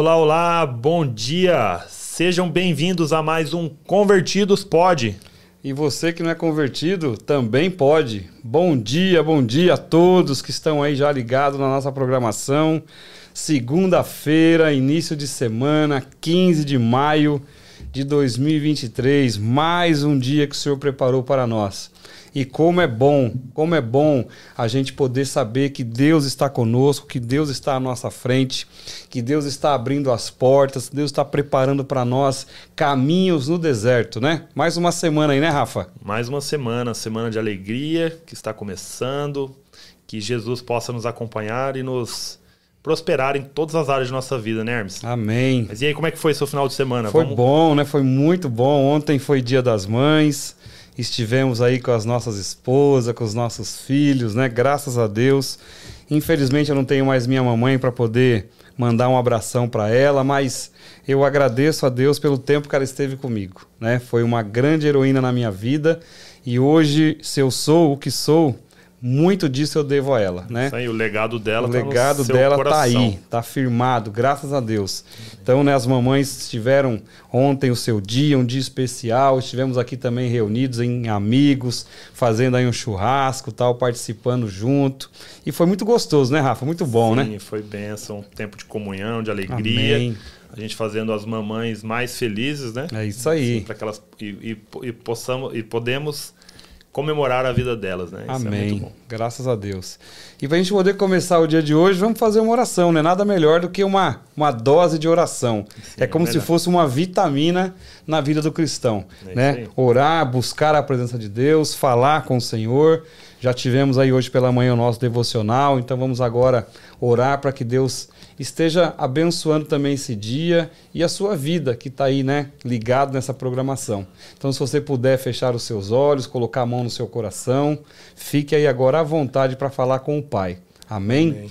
Olá, olá, bom dia! Sejam bem-vindos a mais um Convertidos Pode. E você que não é convertido também pode. Bom dia, bom dia a todos que estão aí já ligados na nossa programação. Segunda-feira, início de semana, 15 de maio de 2023, mais um dia que o Senhor preparou para nós. E como é bom, como é bom a gente poder saber que Deus está conosco, que Deus está à nossa frente, que Deus está abrindo as portas, Deus está preparando para nós caminhos no deserto, né? Mais uma semana aí, né, Rafa? Mais uma semana, semana de alegria que está começando, que Jesus possa nos acompanhar e nos prosperar em todas as áreas de nossa vida, né, Hermes? Amém. Mas e aí, como é que foi seu final de semana? Foi Vamos... bom, né? Foi muito bom. Ontem foi Dia das Mães estivemos aí com as nossas esposas, com os nossos filhos, né? Graças a Deus. Infelizmente eu não tenho mais minha mamãe para poder mandar um abração para ela, mas eu agradeço a Deus pelo tempo que ela esteve comigo, né? Foi uma grande heroína na minha vida e hoje, se eu sou o que sou, muito disso eu devo a ela, né? Isso aí, o legado dela o tá legado dela coração. tá aí, tá firmado, graças a Deus. Então, né, as mamães estiveram ontem o seu dia, um dia especial, estivemos aqui também reunidos em amigos, fazendo aí um churrasco, tal, participando junto. E foi muito gostoso, né, Rafa? Muito bom, Sim, né? Sim, foi bênção, tempo de comunhão, de alegria. Amém. A gente fazendo as mamães mais felizes, né? É isso aí. Para que elas e, e, e possamos e podemos comemorar a vida delas, né? Isso é Amém. É Graças a Deus. E para a gente poder começar o dia de hoje, vamos fazer uma oração, né? Nada melhor do que uma, uma dose de oração. Sim, é como é se fosse uma vitamina na vida do cristão, é né? Orar, buscar a presença de Deus, falar com o Senhor. Já tivemos aí hoje pela manhã o nosso devocional, então vamos agora orar para que Deus esteja abençoando também esse dia e a sua vida que está aí, né, ligado nessa programação. Então, se você puder fechar os seus olhos, colocar a mão no seu coração, fique aí agora à vontade para falar com o Pai. Amém? Amém.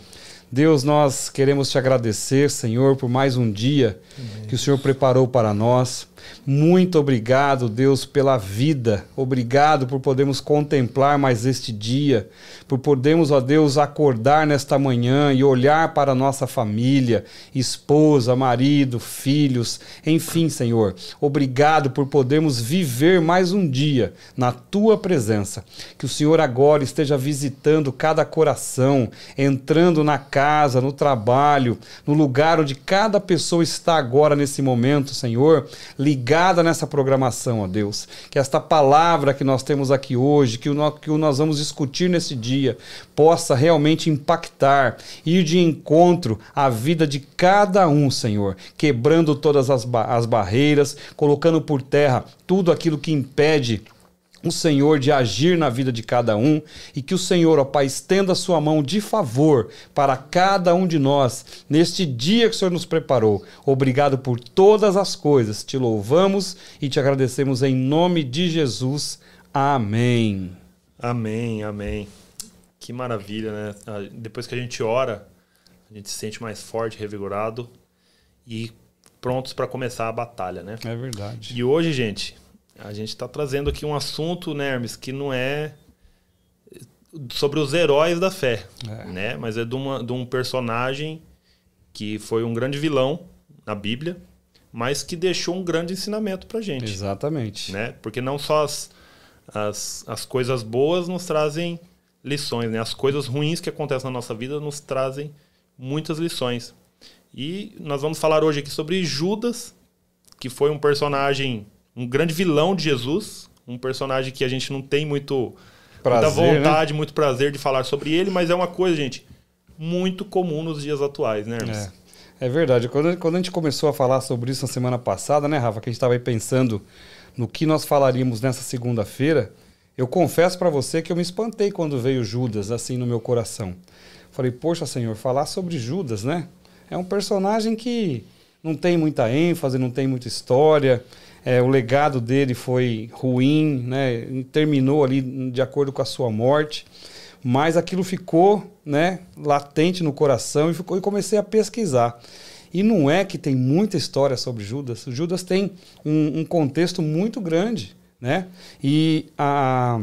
Deus, nós queremos te agradecer, Senhor, por mais um dia Amém. que o Senhor preparou para nós. Muito obrigado, Deus, pela vida. Obrigado por podermos contemplar mais este dia, por podermos, ó Deus, acordar nesta manhã e olhar para a nossa família, esposa, marido, filhos, enfim, Senhor. Obrigado por podermos viver mais um dia na tua presença. Que o Senhor agora esteja visitando cada coração, entrando na casa, no trabalho, no lugar onde cada pessoa está agora nesse momento, Senhor, ligada nessa programação, ó Deus. Que esta palavra que nós temos aqui hoje, que o que nós vamos discutir nesse dia, possa realmente impactar, ir de encontro à vida de cada um, Senhor, quebrando todas as, ba as barreiras, colocando por terra tudo aquilo que impede o Senhor de agir na vida de cada um e que o Senhor, ó Pai, estenda a sua mão de favor para cada um de nós neste dia que o Senhor nos preparou. Obrigado por todas as coisas. Te louvamos e te agradecemos em nome de Jesus. Amém. Amém, amém. Que maravilha, né? Ah, depois que a gente ora, a gente se sente mais forte, revigorado e prontos para começar a batalha, né? É verdade. E hoje, gente, a gente está trazendo aqui um assunto, né, Hermes, que não é sobre os heróis da fé, é. né? Mas é de, uma, de um personagem que foi um grande vilão na Bíblia, mas que deixou um grande ensinamento pra gente. Exatamente. Né? Porque não só as, as, as coisas boas nos trazem lições, né? As coisas ruins que acontecem na nossa vida nos trazem muitas lições. E nós vamos falar hoje aqui sobre Judas, que foi um personagem um grande vilão de Jesus, um personagem que a gente não tem muito prazer, muita né? vontade, né? muito prazer de falar sobre ele, mas é uma coisa, gente, muito comum nos dias atuais, né, Hermes? É, é verdade. Quando, quando a gente começou a falar sobre isso na semana passada, né, Rafa, que a gente estava aí pensando no que nós falaríamos nessa segunda-feira, eu confesso para você que eu me espantei quando veio Judas assim no meu coração. Falei, poxa, Senhor, falar sobre Judas, né? É um personagem que não tem muita ênfase, não tem muita história. É, o legado dele foi ruim, né? terminou ali de acordo com a sua morte, mas aquilo ficou né, latente no coração e, ficou, e comecei a pesquisar. E não é que tem muita história sobre Judas. Judas tem um, um contexto muito grande, né? E a,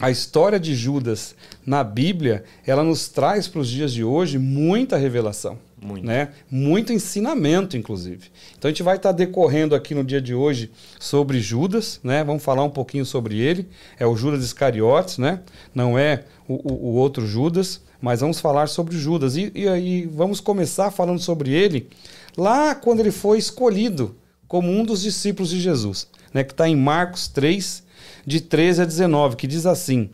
a história de Judas na Bíblia, ela nos traz para os dias de hoje muita revelação. Muito. Né? Muito ensinamento, inclusive. Então a gente vai estar decorrendo aqui no dia de hoje sobre Judas, né? Vamos falar um pouquinho sobre ele. É o Judas Iscariotes, né? Não é o, o, o outro Judas, mas vamos falar sobre Judas. E, e aí vamos começar falando sobre ele lá quando ele foi escolhido como um dos discípulos de Jesus, né? Que está em Marcos 3, de 13 a 19, que diz assim: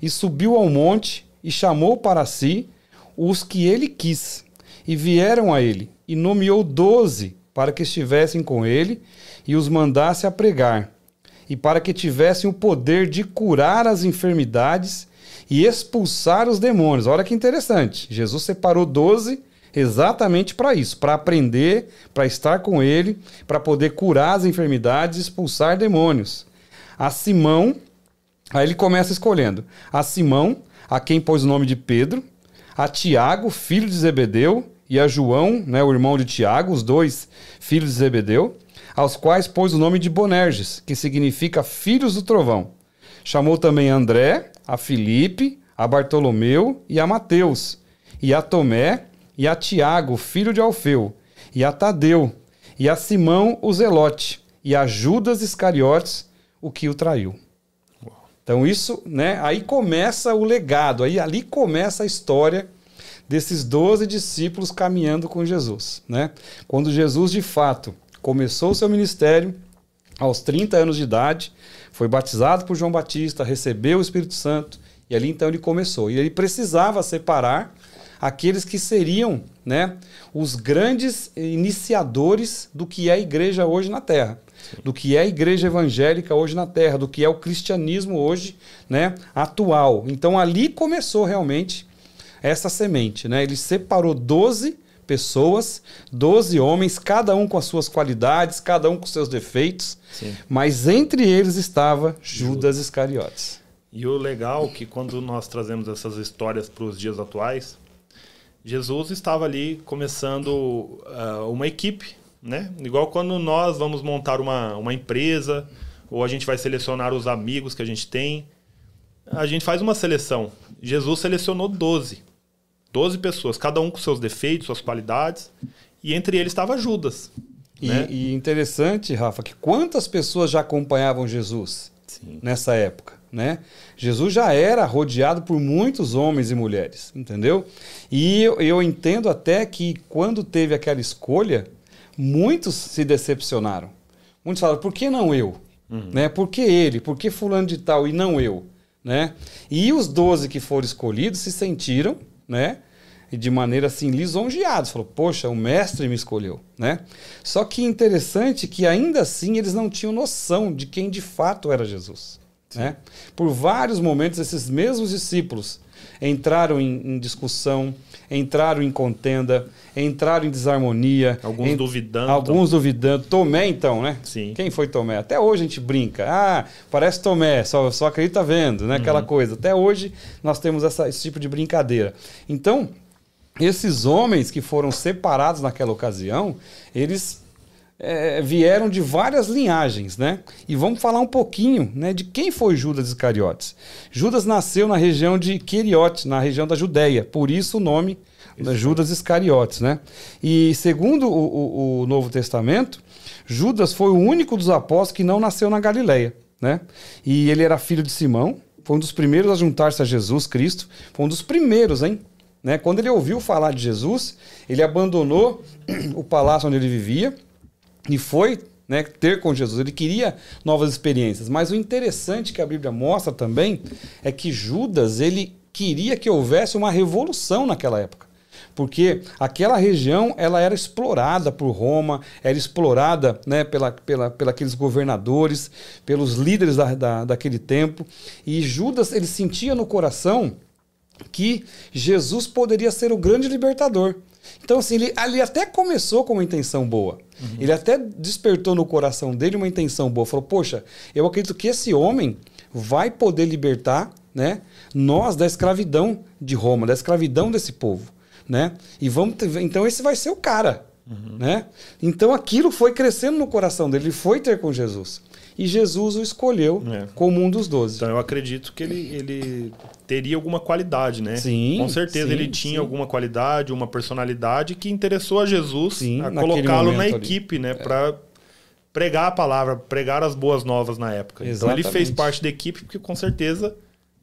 E subiu ao monte e chamou para si os que ele quis, e vieram a ele, e nomeou doze para que estivessem com ele e os mandasse a pregar, e para que tivessem o poder de curar as enfermidades e expulsar os demônios. Olha que interessante. Jesus separou doze exatamente para isso, para aprender, para estar com ele, para poder curar as enfermidades e expulsar demônios. A Simão, aí ele começa escolhendo. A Simão, a quem pôs o nome de Pedro, a Tiago, filho de Zebedeu, e a João, né, o irmão de Tiago, os dois filhos de Zebedeu, aos quais pôs o nome de Bonerges, que significa filhos do trovão. Chamou também a André, a Filipe, a Bartolomeu e a Mateus, e a Tomé, e a Tiago, filho de Alfeu, e a Tadeu, e a Simão o Zelote, e a Judas Iscariotes, o que o traiu. Então isso, né? Aí começa o legado, aí ali começa a história desses doze discípulos caminhando com Jesus, né? Quando Jesus de fato começou o seu ministério aos 30 anos de idade, foi batizado por João Batista, recebeu o Espírito Santo e ali então ele começou. E ele precisava separar aqueles que seriam, né, os grandes iniciadores do que é a igreja hoje na Terra do que é a igreja evangélica hoje na Terra, do que é o cristianismo hoje, né, atual. Então ali começou realmente essa semente, né? Ele separou 12 pessoas, 12 homens, cada um com as suas qualidades, cada um com seus defeitos, Sim. mas entre eles estava Judas Iscariotes. E o legal é que quando nós trazemos essas histórias para os dias atuais, Jesus estava ali começando uh, uma equipe né? Igual quando nós vamos montar uma, uma empresa, ou a gente vai selecionar os amigos que a gente tem, a gente faz uma seleção. Jesus selecionou 12. 12 pessoas, cada um com seus defeitos, suas qualidades, e entre eles estava Judas. E, né? e interessante, Rafa, que quantas pessoas já acompanhavam Jesus Sim. nessa época? Né? Jesus já era rodeado por muitos homens e mulheres, entendeu? E eu, eu entendo até que quando teve aquela escolha, muitos se decepcionaram. Muitos falaram, por que não eu? Uhum. Né? Por que ele? Por que fulano de tal e não eu? Né? E os 12 que foram escolhidos se sentiram, né? E de maneira assim lisonjeados. Falou, poxa, o mestre me escolheu, né? Só que interessante que ainda assim eles não tinham noção de quem de fato era Jesus. Né? Por vários momentos, esses mesmos discípulos entraram em, em discussão, entraram em contenda, entraram em desarmonia. Alguns duvidando. Alguns duvidando. Tomé, então, né? Sim. Quem foi Tomé? Até hoje a gente brinca. Ah, parece Tomé, só, só acredita vendo, né? Aquela uhum. coisa. Até hoje nós temos essa, esse tipo de brincadeira. Então, esses homens que foram separados naquela ocasião, eles é, vieram de várias linhagens, né? E vamos falar um pouquinho né, de quem foi Judas Iscariotes. Judas nasceu na região de Queriote, na região da Judéia, por isso o nome isso. Judas Iscariotes, né? E segundo o, o, o, Novo Testamento, Judas foi o único dos apóstolos que não nasceu na Galileia, né? E ele era filho de Simão, foi um dos primeiros a juntar-se a Jesus Cristo, foi um dos primeiros, hein? Né? Quando ele ouviu falar de Jesus, ele abandonou o palácio onde ele vivia e foi né, ter com Jesus. Ele queria novas experiências. Mas o interessante que a Bíblia mostra também é que Judas ele queria que houvesse uma revolução naquela época. Porque aquela região ela era explorada por Roma, era explorada né, pela, pela, aqueles governadores, pelos líderes da, da, daquele tempo. E Judas ele sentia no coração que Jesus poderia ser o grande libertador. Então, assim, ele, ele até começou com uma intenção boa. Uhum. Ele até despertou no coração dele uma intenção boa. Falou, poxa, eu acredito que esse homem vai poder libertar né, nós da escravidão de Roma, da escravidão desse povo. Né? E vamos ter, então esse vai ser o cara. Uhum. Né? Então aquilo foi crescendo no coração dele, ele foi ter com Jesus. E Jesus o escolheu é. como um dos doze. Então eu acredito que ele, ele teria alguma qualidade, né? Sim. Com certeza sim, ele tinha sim. alguma qualidade, uma personalidade que interessou a Jesus sim, a colocá-lo na equipe, ali. né? É. Para pregar a palavra, pregar as boas novas na época. Exatamente. Então ele fez parte da equipe porque com certeza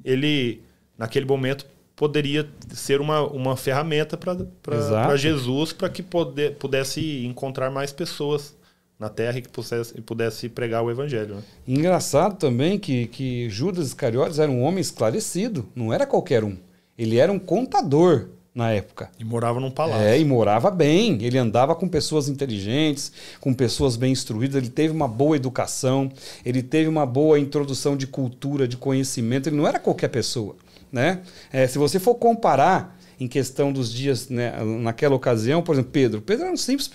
ele, naquele momento, poderia ser uma, uma ferramenta para Jesus, para que poder, pudesse encontrar mais pessoas na terra e que pudesse, pudesse pregar o evangelho. Né? Engraçado também que, que Judas Iscariotes era um homem esclarecido, não era qualquer um. Ele era um contador na época. E morava num palácio. É, e morava bem. Ele andava com pessoas inteligentes, com pessoas bem instruídas, ele teve uma boa educação, ele teve uma boa introdução de cultura, de conhecimento, ele não era qualquer pessoa. Né? É, se você for comparar em questão dos dias, né, naquela ocasião, por exemplo, Pedro. Pedro era um simples,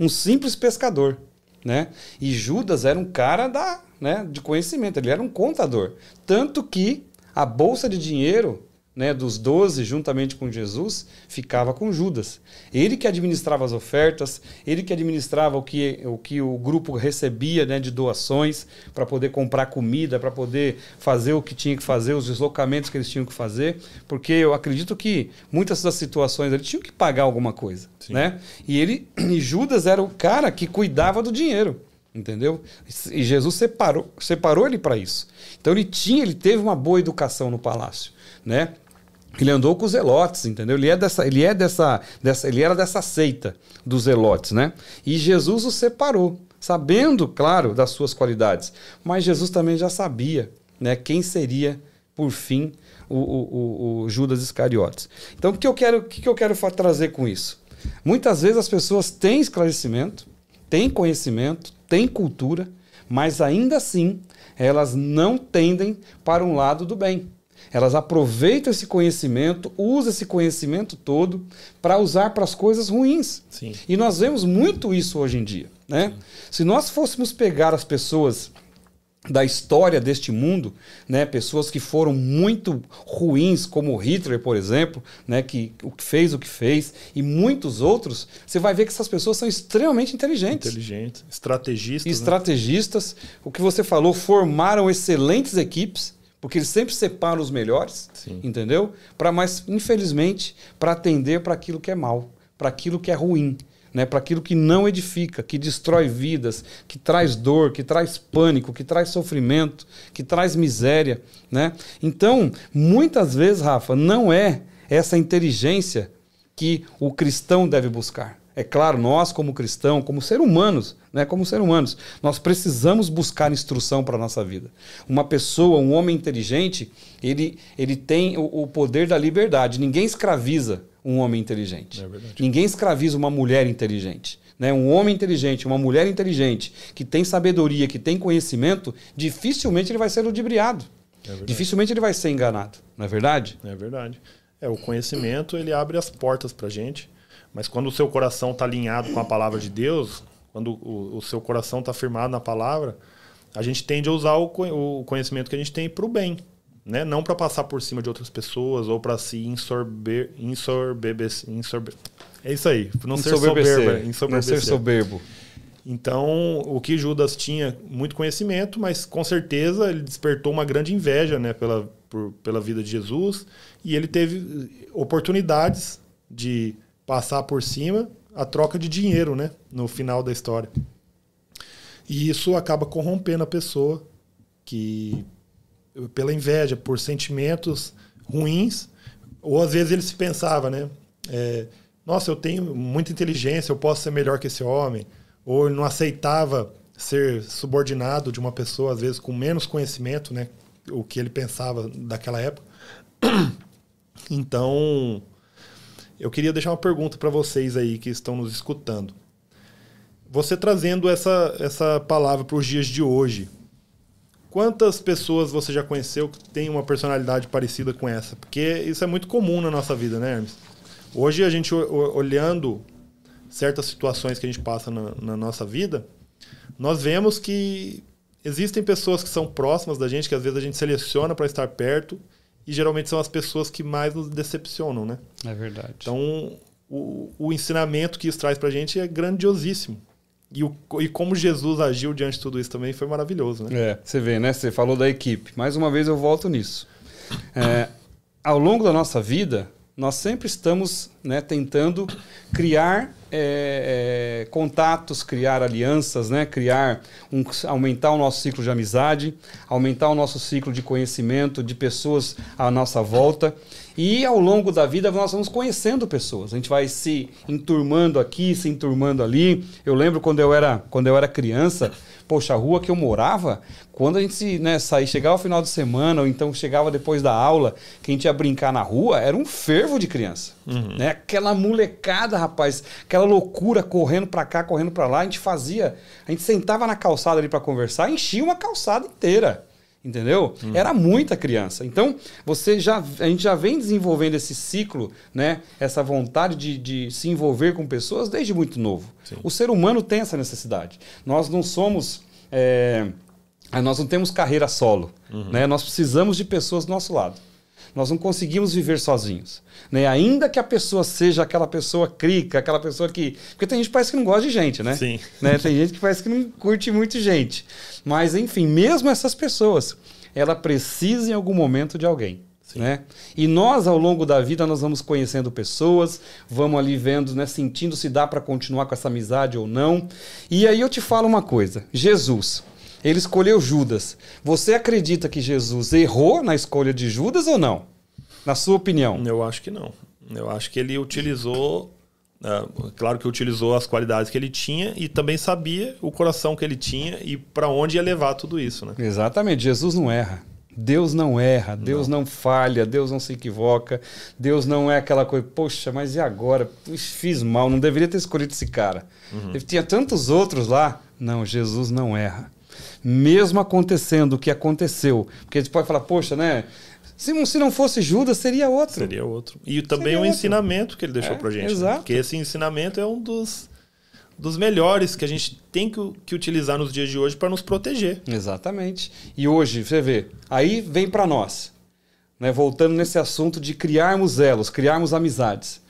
um simples pescador. Né? E Judas era um cara da, né, de conhecimento, ele era um contador. Tanto que a bolsa de dinheiro né, dos doze, juntamente com Jesus, ficava com Judas. Ele que administrava as ofertas, ele que administrava o que o, que o grupo recebia né, de doações para poder comprar comida, para poder fazer o que tinha que fazer, os deslocamentos que eles tinham que fazer, porque eu acredito que muitas das situações eles tinham que pagar alguma coisa. Né? E, ele, e Judas era o cara que cuidava do dinheiro entendeu? E Jesus separou, separou ele para isso. Então ele tinha, ele teve uma boa educação no palácio, né? Ele andou com os Zelotes, entendeu? Ele é dessa, ele é dessa, dessa, ele era dessa seita dos Zelotes, né? E Jesus o separou, sabendo, claro, das suas qualidades, mas Jesus também já sabia, né, quem seria por fim o, o, o Judas Iscariotes. Então, o que eu quero, o que eu quero trazer com isso? Muitas vezes as pessoas têm esclarecimento, têm conhecimento, têm cultura, mas ainda assim elas não tendem para um lado do bem. Elas aproveitam esse conhecimento, usam esse conhecimento todo para usar para as coisas ruins. Sim. E nós vemos muito isso hoje em dia. Né? Se nós fôssemos pegar as pessoas da história deste mundo, né, pessoas que foram muito ruins, como Hitler, por exemplo, né, que fez o que fez, e muitos outros, você vai ver que essas pessoas são extremamente inteligentes. Inteligentes, estrategistas. Né? Estrategistas. Né? O que você falou, formaram excelentes equipes porque eles sempre separam os melhores, Sim. entendeu? Para mais, infelizmente, para atender para aquilo que é mal, para aquilo que é ruim, né? Para aquilo que não edifica, que destrói vidas, que traz dor, que traz pânico, que traz sofrimento, que traz miséria, né? Então, muitas vezes, Rafa, não é essa inteligência que o cristão deve buscar. É claro, nós como cristão, como ser humanos, né, como ser humanos, nós precisamos buscar instrução para a nossa vida. Uma pessoa, um homem inteligente, ele, ele tem o, o poder da liberdade. Ninguém escraviza um homem inteligente. É Ninguém escraviza uma mulher inteligente. Né? Um homem inteligente, uma mulher inteligente, que tem sabedoria, que tem conhecimento, dificilmente ele vai ser ludibriado. É dificilmente ele vai ser enganado. Não é verdade? É verdade. É, o conhecimento ele abre as portas para gente mas quando o seu coração está alinhado com a palavra de Deus, quando o, o seu coração está firmado na palavra, a gente tende a usar o, o conhecimento que a gente tem para o bem. Né? Não para passar por cima de outras pessoas ou para se insorber, insorber. É isso aí. Não ser soberba. Não ser soberbo. Então, o que Judas tinha muito conhecimento, mas com certeza ele despertou uma grande inveja né, pela, por, pela vida de Jesus e ele teve oportunidades de passar por cima a troca de dinheiro, né? No final da história. E isso acaba corrompendo a pessoa que pela inveja, por sentimentos ruins, ou às vezes ele se pensava, né? É, Nossa, eu tenho muita inteligência, eu posso ser melhor que esse homem. Ou ele não aceitava ser subordinado de uma pessoa, às vezes com menos conhecimento, né? O que ele pensava daquela época. Então, eu queria deixar uma pergunta para vocês aí que estão nos escutando. Você trazendo essa, essa palavra para os dias de hoje, quantas pessoas você já conheceu que tem uma personalidade parecida com essa? Porque isso é muito comum na nossa vida, né, Hermes? Hoje a gente olhando certas situações que a gente passa na, na nossa vida, nós vemos que existem pessoas que são próximas da gente, que às vezes a gente seleciona para estar perto, e geralmente são as pessoas que mais nos decepcionam, né? É verdade. Então, o, o ensinamento que isso traz para a gente é grandiosíssimo. E, o, e como Jesus agiu diante de tudo isso também foi maravilhoso, né? É, você vê, né? Você falou da equipe. Mais uma vez eu volto nisso. É, ao longo da nossa vida, nós sempre estamos né, tentando criar é, é, contatos, criar alianças, né, criar um, aumentar o nosso ciclo de amizade, aumentar o nosso ciclo de conhecimento de pessoas à nossa volta. E ao longo da vida nós vamos conhecendo pessoas. A gente vai se enturmando aqui, se enturmando ali. Eu lembro quando eu era, quando eu era criança, poxa, a rua que eu morava, quando a gente né, saía, chegava o final de semana, ou então chegava depois da aula, que a gente ia brincar na rua, era um fervo de criança. Uhum. Né? Aquela molecada, rapaz, aquela loucura correndo para cá, correndo para lá, a gente fazia, a gente sentava na calçada ali para conversar, enchia uma calçada inteira. Entendeu? Hum. Era muita criança. Então, você já, a gente já vem desenvolvendo esse ciclo, né? Essa vontade de, de se envolver com pessoas desde muito novo. Sim. O ser humano tem essa necessidade. Nós não somos. É, nós não temos carreira solo. Uhum. Né? Nós precisamos de pessoas do nosso lado. Nós não conseguimos viver sozinhos. Né? Ainda que a pessoa seja aquela pessoa crica, aquela pessoa que. Porque tem gente que parece que não gosta de gente, né? Sim. Né? Tem gente que parece que não curte muito gente. Mas, enfim, mesmo essas pessoas, ela precisa em algum momento de alguém. Né? E nós, ao longo da vida, nós vamos conhecendo pessoas, vamos ali vendo, né, sentindo se dá para continuar com essa amizade ou não. E aí eu te falo uma coisa: Jesus, ele escolheu Judas. Você acredita que Jesus errou na escolha de Judas ou não? Na sua opinião? Eu acho que não. Eu acho que ele utilizou. Uh, claro que utilizou as qualidades que ele tinha e também sabia o coração que ele tinha e para onde ia levar tudo isso, né? Exatamente. Jesus não erra. Deus não erra, Deus não. não. falha, Deus não se equivoca, Deus não é aquela coisa, poxa, mas e agora? Fiz mal, não deveria ter escolhido esse cara. Uhum. Ele tinha tantos outros lá. Não, Jesus não erra mesmo acontecendo o que aconteceu. Porque a gente pode falar, poxa, né? Se, se não fosse Judas, seria outro. Seria outro. E também seria o outro. ensinamento que ele deixou é, pra gente. Né? Exato. Né? Porque esse ensinamento é um dos, dos melhores que a gente tem que, que utilizar nos dias de hoje para nos proteger. Exatamente. E hoje, você vê, aí vem para nós, né, voltando nesse assunto de criarmos elos, criarmos amizades.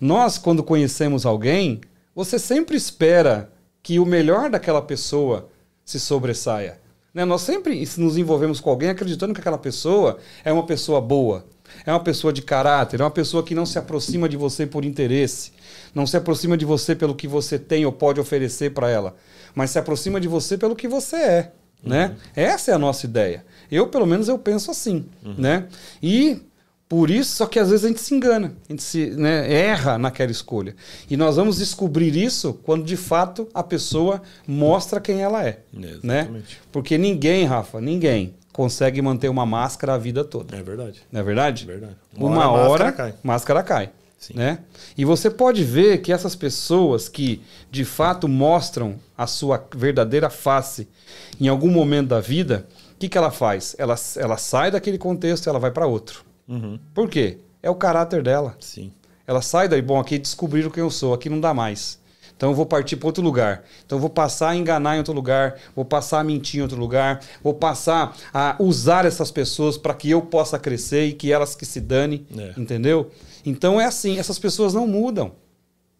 Nós, quando conhecemos alguém, você sempre espera que o melhor daquela pessoa se sobressaia. Né? Nós sempre nos envolvemos com alguém acreditando que aquela pessoa é uma pessoa boa, é uma pessoa de caráter, é uma pessoa que não se aproxima de você por interesse, não se aproxima de você pelo que você tem ou pode oferecer para ela, mas se aproxima de você pelo que você é. Né? Uhum. Essa é a nossa ideia. Eu, pelo menos, eu penso assim. Uhum. Né? E por isso, só que às vezes a gente se engana, a gente se, né, erra naquela escolha. E nós vamos descobrir isso quando de fato a pessoa mostra quem ela é. Exatamente. Né? Porque ninguém, Rafa, ninguém consegue manter uma máscara a vida toda. É verdade. Não é verdade? É verdade. Uma, uma hora, hora, máscara cai. Máscara cai né? E você pode ver que essas pessoas que de fato mostram a sua verdadeira face em algum momento da vida, o que, que ela faz? Ela, ela sai daquele contexto e ela vai para outro. Uhum. Por quê? É o caráter dela. Sim. Ela sai daí, bom, aqui descobriram quem eu sou, aqui não dá mais. Então eu vou partir para outro lugar. Então eu vou passar a enganar em outro lugar, vou passar a mentir em outro lugar, vou passar a usar essas pessoas para que eu possa crescer e que elas que se dane, é. entendeu? Então é assim, essas pessoas não mudam,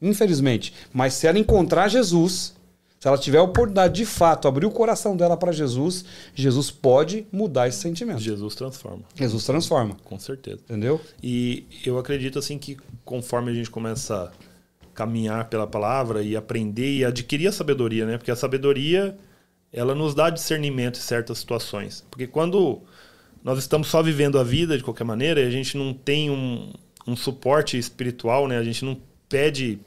infelizmente. Mas se ela encontrar Jesus, se ela tiver a oportunidade de fato abrir o coração dela para Jesus, Jesus pode mudar esse sentimento. Jesus transforma. Jesus transforma. Com certeza. Entendeu? E eu acredito assim que conforme a gente começa a caminhar pela palavra e aprender e adquirir a sabedoria, né? Porque a sabedoria ela nos dá discernimento em certas situações. Porque quando nós estamos só vivendo a vida de qualquer maneira, e a gente não tem um, um suporte espiritual, né? A gente não pede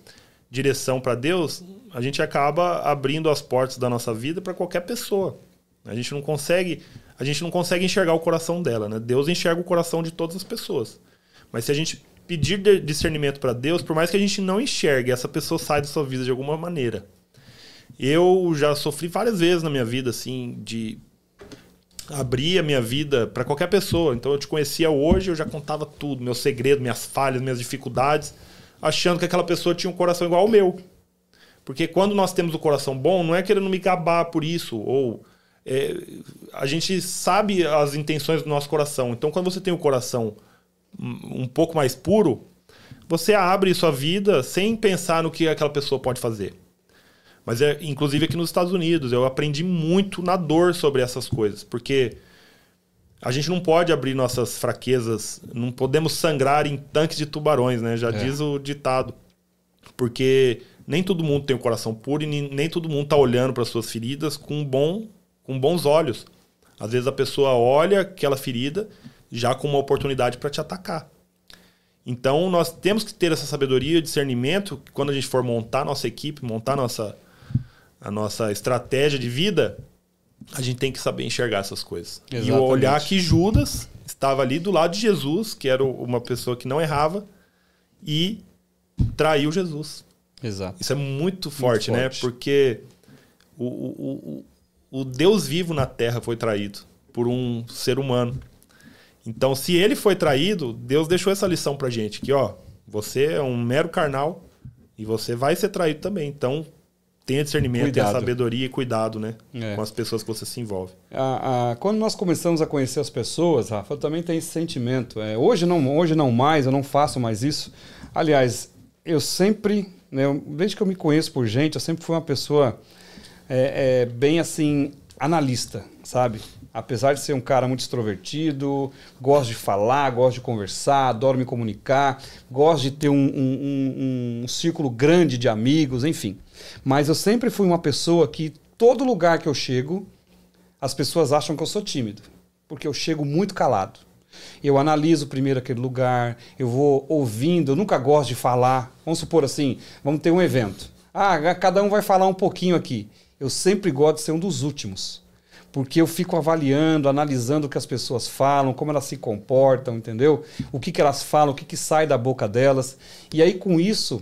direção para Deus, a gente acaba abrindo as portas da nossa vida para qualquer pessoa. A gente não consegue, a gente não consegue enxergar o coração dela, né? Deus enxerga o coração de todas as pessoas. Mas se a gente pedir discernimento para Deus, por mais que a gente não enxergue, essa pessoa sai da sua vida de alguma maneira. Eu já sofri várias vezes na minha vida assim de abrir a minha vida para qualquer pessoa. Então eu te conhecia hoje, eu já contava tudo, meu segredo, minhas falhas, minhas dificuldades achando que aquela pessoa tinha um coração igual ao meu. Porque quando nós temos o coração bom, não é querendo me gabar por isso, ou é, a gente sabe as intenções do nosso coração. Então, quando você tem o coração um pouco mais puro, você abre sua vida sem pensar no que aquela pessoa pode fazer. Mas é, inclusive aqui nos Estados Unidos, eu aprendi muito na dor sobre essas coisas, porque a gente não pode abrir nossas fraquezas, não podemos sangrar em tanques de tubarões, né? Já é. diz o ditado. Porque nem todo mundo tem o coração puro e nem todo mundo está olhando para suas feridas com, bom, com bons olhos. Às vezes a pessoa olha aquela ferida já com uma oportunidade para te atacar. Então nós temos que ter essa sabedoria, discernimento, que quando a gente for montar nossa equipe, montar nossa, a nossa estratégia de vida, a gente tem que saber enxergar essas coisas. Exatamente. E olhar que Judas estava ali do lado de Jesus, que era uma pessoa que não errava, e traiu Jesus. Exato. Isso é muito forte, muito né? Forte. Porque o, o, o, o Deus vivo na terra foi traído por um ser humano. Então, se ele foi traído, Deus deixou essa lição pra gente, que ó, você é um mero carnal e você vai ser traído também. Então, tenha discernimento, cuidado. tenha sabedoria e cuidado, né? É. Com as pessoas que você se envolve. A, a, quando nós começamos a conhecer as pessoas, Rafa, eu também tenho esse sentimento. É, hoje, não, hoje não mais, eu não faço mais isso. Aliás, eu sempre, né, desde que eu me conheço por gente, eu sempre fui uma pessoa é, é, bem assim, analista, sabe? Apesar de ser um cara muito extrovertido, gosto de falar, gosto de conversar, adoro me comunicar, gosto de ter um, um, um, um círculo grande de amigos, enfim. Mas eu sempre fui uma pessoa que, todo lugar que eu chego, as pessoas acham que eu sou tímido, porque eu chego muito calado. Eu analiso primeiro aquele lugar, eu vou ouvindo, eu nunca gosto de falar. Vamos supor assim, vamos ter um evento. Ah, cada um vai falar um pouquinho aqui. Eu sempre gosto de ser um dos últimos porque eu fico avaliando, analisando o que as pessoas falam, como elas se comportam, entendeu? O que, que elas falam, o que, que sai da boca delas. E aí, com isso,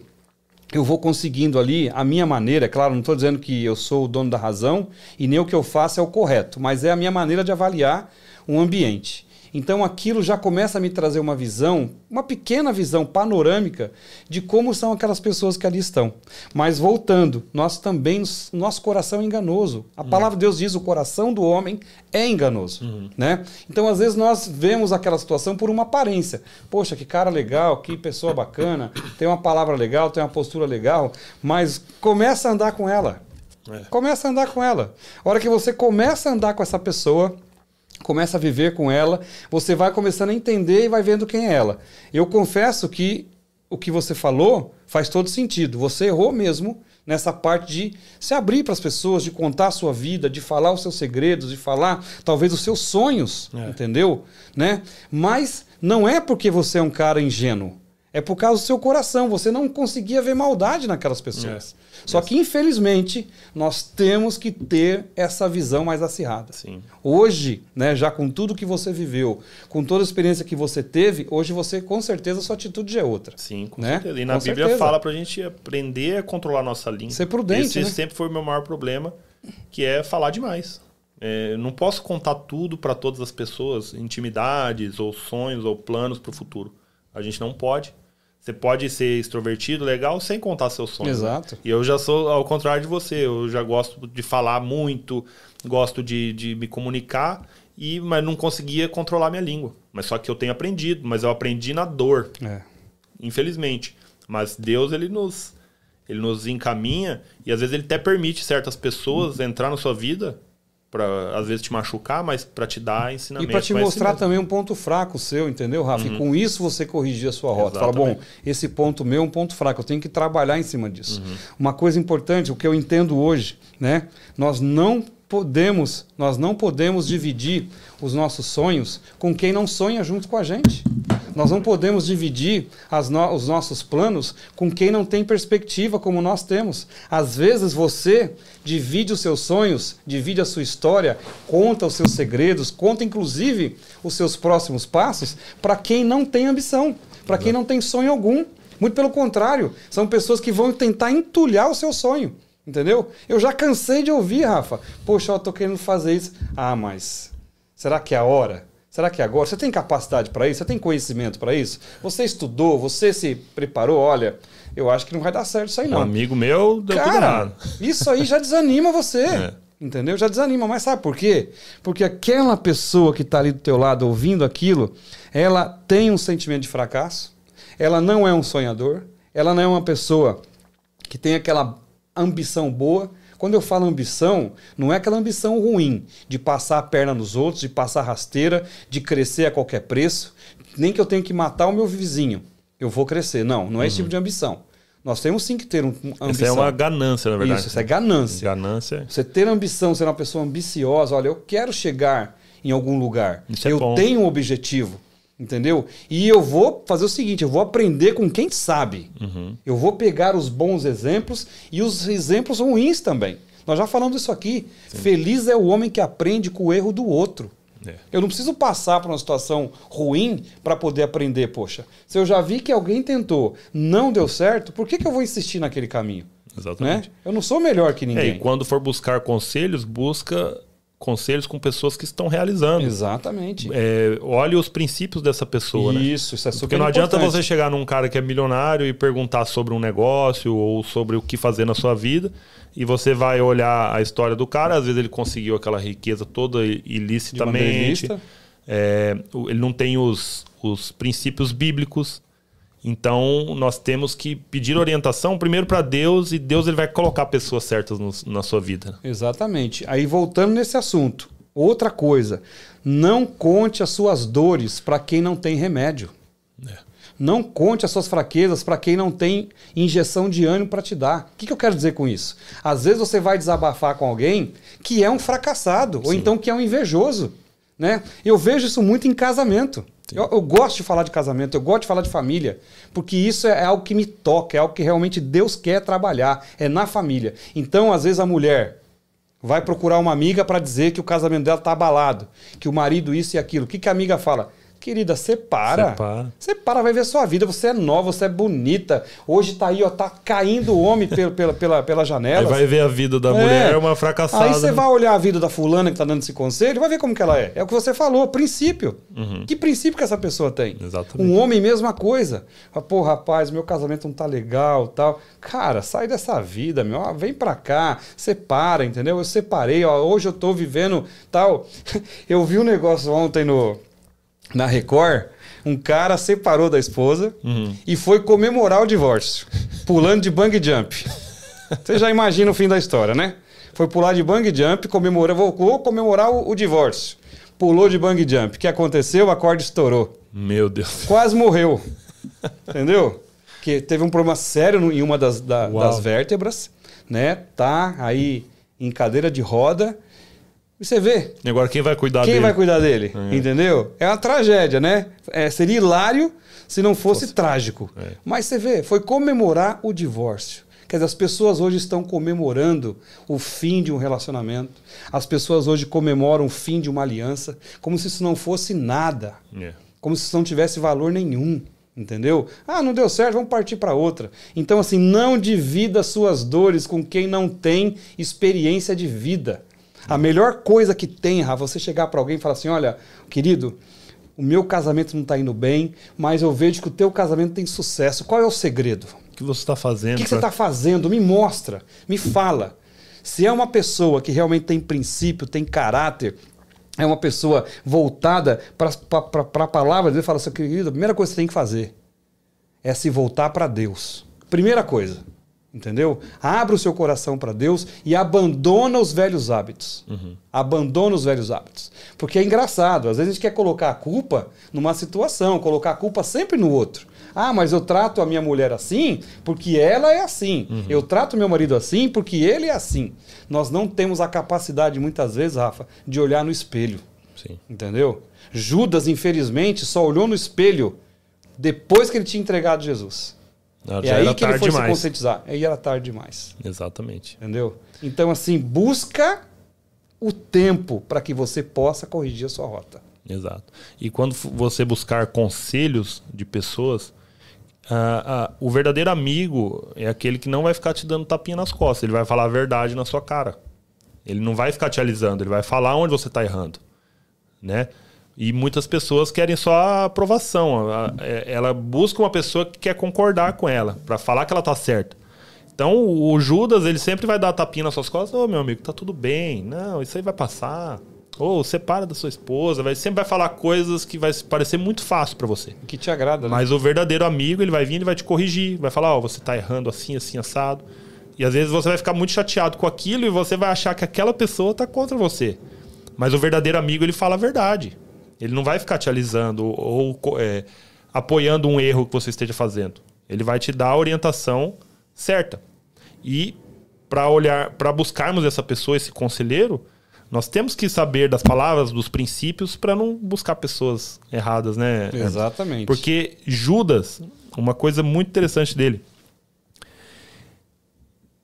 eu vou conseguindo ali a minha maneira, é claro, não estou dizendo que eu sou o dono da razão e nem o que eu faço é o correto, mas é a minha maneira de avaliar um ambiente. Então aquilo já começa a me trazer uma visão, uma pequena visão panorâmica de como são aquelas pessoas que ali estão. Mas voltando, nós também, nosso coração é enganoso. A uhum. palavra de Deus diz: o coração do homem é enganoso. Uhum. Né? Então, às vezes, nós vemos aquela situação por uma aparência. Poxa, que cara legal, que pessoa bacana, tem uma palavra legal, tem uma postura legal, mas começa a andar com ela. É. Começa a andar com ela. A hora que você começa a andar com essa pessoa, começa a viver com ela, você vai começando a entender e vai vendo quem é ela. Eu confesso que o que você falou faz todo sentido. Você errou mesmo nessa parte de se abrir para as pessoas, de contar a sua vida, de falar os seus segredos, de falar talvez os seus sonhos, é. entendeu? Né? Mas não é porque você é um cara ingênuo. É por causa do seu coração. Você não conseguia ver maldade naquelas pessoas. É. Só que, infelizmente, nós temos que ter essa visão mais acirrada. Sim. Hoje, né, já com tudo que você viveu, com toda a experiência que você teve, hoje você, com certeza, sua atitude é outra. Sim, com né? certeza. E na com Bíblia certeza. fala para a gente aprender a controlar a nossa língua. Ser prudente. Esse né? sempre foi o meu maior problema, que é falar demais. É, não posso contar tudo para todas as pessoas, intimidades, ou sonhos, ou planos para o futuro. A gente não pode. Você pode ser extrovertido, legal, sem contar seus sonhos. Né? Exato. Né? E eu já sou ao contrário de você. Eu já gosto de falar muito, gosto de, de me comunicar, e mas não conseguia controlar minha língua. Mas só que eu tenho aprendido, mas eu aprendi na dor. É. Infelizmente. Mas Deus, ele nos, ele nos encaminha e às vezes ele até permite certas pessoas entrar na sua vida para às vezes te machucar, mas para te dar ensinamento. E para te mostrar também um ponto fraco seu, entendeu, Rafa? Uhum. E com isso você corrigir a sua rota. Exatamente. Fala, bom, esse ponto meu é um ponto fraco, eu tenho que trabalhar em cima disso. Uhum. Uma coisa importante, o que eu entendo hoje, né? Nós não podemos, nós não podemos dividir os nossos sonhos com quem não sonha junto com a gente. Nós não podemos dividir no, os nossos planos com quem não tem perspectiva como nós temos. Às vezes você divide os seus sonhos, divide a sua história, conta os seus segredos, conta inclusive os seus próximos passos para quem não tem ambição, para quem não tem sonho algum. Muito pelo contrário, são pessoas que vão tentar entulhar o seu sonho. Entendeu? Eu já cansei de ouvir, Rafa. Poxa, eu tô querendo fazer isso. Ah, mas será que é a hora? Será que é agora? Você tem capacidade para isso? Você tem conhecimento para isso? Você estudou? Você se preparou? Olha, eu acho que não vai dar certo isso aí não. Um amigo meu deu Cara, tudo errado. Isso aí já desanima você. É. Entendeu? Já desanima. Mas sabe por quê? Porque aquela pessoa que está ali do teu lado ouvindo aquilo, ela tem um sentimento de fracasso, ela não é um sonhador, ela não é uma pessoa que tem aquela ambição boa. Quando eu falo ambição, não é aquela ambição ruim de passar a perna nos outros, de passar rasteira, de crescer a qualquer preço, nem que eu tenha que matar o meu vizinho. Eu vou crescer. Não, não é uhum. esse tipo de ambição. Nós temos sim que ter um, ambição. Isso é uma ganância, na verdade. Isso, isso é ganância. Ganância. Você ter ambição, ser uma pessoa ambiciosa, olha, eu quero chegar em algum lugar. Isso é eu bom. tenho um objetivo. Entendeu? E eu vou fazer o seguinte: eu vou aprender com quem sabe. Uhum. Eu vou pegar os bons exemplos e os exemplos ruins também. Nós já falamos isso aqui. Sim. Feliz é o homem que aprende com o erro do outro. É. Eu não preciso passar por uma situação ruim para poder aprender. Poxa, se eu já vi que alguém tentou, não deu certo, por que, que eu vou insistir naquele caminho? Exatamente. Né? Eu não sou melhor que ninguém. É, e quando for buscar conselhos, busca conselhos com pessoas que estão realizando. Exatamente. É, olhe os princípios dessa pessoa, isso, né? Isso, isso é super Porque não importante. adianta você chegar num cara que é milionário e perguntar sobre um negócio ou sobre o que fazer na sua vida e você vai olhar a história do cara, às vezes ele conseguiu aquela riqueza toda ilicitamente. É, ele não tem os, os princípios bíblicos. Então, nós temos que pedir orientação primeiro para Deus e Deus ele vai colocar pessoas certas no, na sua vida. Exatamente. Aí, voltando nesse assunto, outra coisa, não conte as suas dores para quem não tem remédio. É. Não conte as suas fraquezas para quem não tem injeção de ânimo para te dar. O que, que, eu quero dizer com isso? Às vezes você vai desabafar com alguém que é um fracassado, Sim. ou então que é um invejoso. Né? Eu vejo isso muito em casamento. Eu, eu, gosto de falar de casamento, eu gosto de falar de família, porque isso é algo que me toca, é algo que realmente Deus quer trabalhar, é na família. Então, às vezes, a mulher vai procurar uma amiga para dizer que o casamento dela está abalado, que o marido isso e aquilo. O que, que a amiga fala? Querida, separa. Separa. Separa, vai ver sua vida. Você é nova, você é bonita. Hoje tá aí, ó, tá caindo o homem pela, pela, pela, pela janela. Aí vai ver a vida da é. mulher, uma fracassada. Aí você né? vai olhar a vida da fulana que tá dando esse conselho, vai ver como que ela é. É o que você falou, princípio. Uhum. Que princípio que essa pessoa tem? Exatamente. Um homem, mesma coisa. Pô, rapaz, meu casamento não tá legal tal. Cara, sai dessa vida, meu. Ah, vem pra cá, separa, entendeu? Eu separei, ó, hoje eu tô vivendo tal. Eu vi um negócio ontem no na Record, um cara separou da esposa uhum. e foi comemorar o divórcio, pulando de bang jump. Você já imagina o fim da história, né? Foi pular de bang jump, comemorou, vou comemorar o, o divórcio. Pulou de bang jump. O que aconteceu? A corda estourou. Meu Deus. Quase morreu. Entendeu? Que teve um problema sério em uma das, da, das vértebras, né? Tá aí em cadeira de roda você vê. E agora quem vai cuidar quem dele? Quem vai cuidar dele? É. Entendeu? É uma tragédia, né? É, seria hilário se não fosse, fosse. trágico. É. Mas você vê, foi comemorar o divórcio. Quer dizer, as pessoas hoje estão comemorando o fim de um relacionamento. As pessoas hoje comemoram o fim de uma aliança, como se isso não fosse nada. É. Como se isso não tivesse valor nenhum. Entendeu? Ah, não deu certo, vamos partir para outra. Então, assim, não divida suas dores com quem não tem experiência de vida. A melhor coisa que tem, Rafa, você chegar para alguém e falar assim: olha, querido, o meu casamento não está indo bem, mas eu vejo que o teu casamento tem sucesso. Qual é o segredo? O que você está fazendo? O que, que pra... você está fazendo? Me mostra, me fala. Se é uma pessoa que realmente tem princípio, tem caráter, é uma pessoa voltada para a palavra de Deus, fala assim, querido, a primeira coisa que você tem que fazer é se voltar para Deus. Primeira coisa. Entendeu? Abra o seu coração para Deus e abandona os velhos hábitos. Uhum. Abandona os velhos hábitos. Porque é engraçado, às vezes a gente quer colocar a culpa numa situação, colocar a culpa sempre no outro. Ah, mas eu trato a minha mulher assim porque ela é assim. Uhum. Eu trato meu marido assim porque ele é assim. Nós não temos a capacidade, muitas vezes, Rafa, de olhar no espelho. Sim. Entendeu? Judas, infelizmente, só olhou no espelho depois que ele tinha entregado Jesus. Ela é aí que ele foi demais. se conscientizar. Aí era tarde demais. Exatamente. Entendeu? Então, assim, busca o tempo para que você possa corrigir a sua rota. Exato. E quando você buscar conselhos de pessoas, o verdadeiro amigo é aquele que não vai ficar te dando tapinha nas costas. Ele vai falar a verdade na sua cara. Ele não vai ficar te alisando. Ele vai falar onde você está errando. Né? E muitas pessoas querem só a aprovação. É, ela busca uma pessoa que quer concordar com ela, para falar que ela tá certa. Então, o Judas, ele sempre vai dar tapinha nas suas costas. Ô, oh, meu amigo, tá tudo bem. Não, isso aí vai passar. Ou separa da sua esposa, vai, sempre vai falar coisas que vai parecer muito fácil para você. Que te agrada, né? Mas o verdadeiro amigo, ele vai vir e vai te corrigir, vai falar, ó, oh, você tá errando assim, assim, assado. E às vezes você vai ficar muito chateado com aquilo e você vai achar que aquela pessoa tá contra você. Mas o verdadeiro amigo, ele fala a verdade. Ele não vai ficar te alisando ou é, apoiando um erro que você esteja fazendo. Ele vai te dar a orientação certa. E para olhar, para buscarmos essa pessoa, esse conselheiro, nós temos que saber das palavras, dos princípios, para não buscar pessoas erradas, né? Exatamente. Porque Judas, uma coisa muito interessante dele,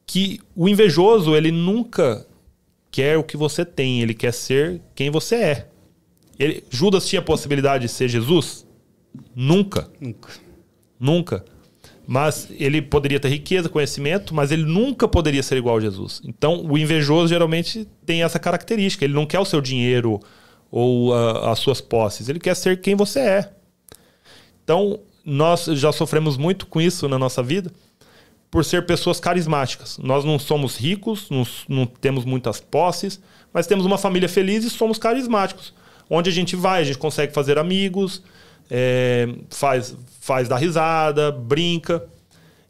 que o invejoso, ele nunca quer o que você tem, ele quer ser quem você é. Ele, Judas tinha a possibilidade de ser Jesus? Nunca. Nunca. Nunca. Mas ele poderia ter riqueza, conhecimento, mas ele nunca poderia ser igual a Jesus. Então, o invejoso geralmente tem essa característica. Ele não quer o seu dinheiro ou uh, as suas posses. Ele quer ser quem você é. Então, nós já sofremos muito com isso na nossa vida por ser pessoas carismáticas. Nós não somos ricos, não, não temos muitas posses, mas temos uma família feliz e somos carismáticos. Onde a gente vai, a gente consegue fazer amigos, é, faz, faz dar risada, brinca.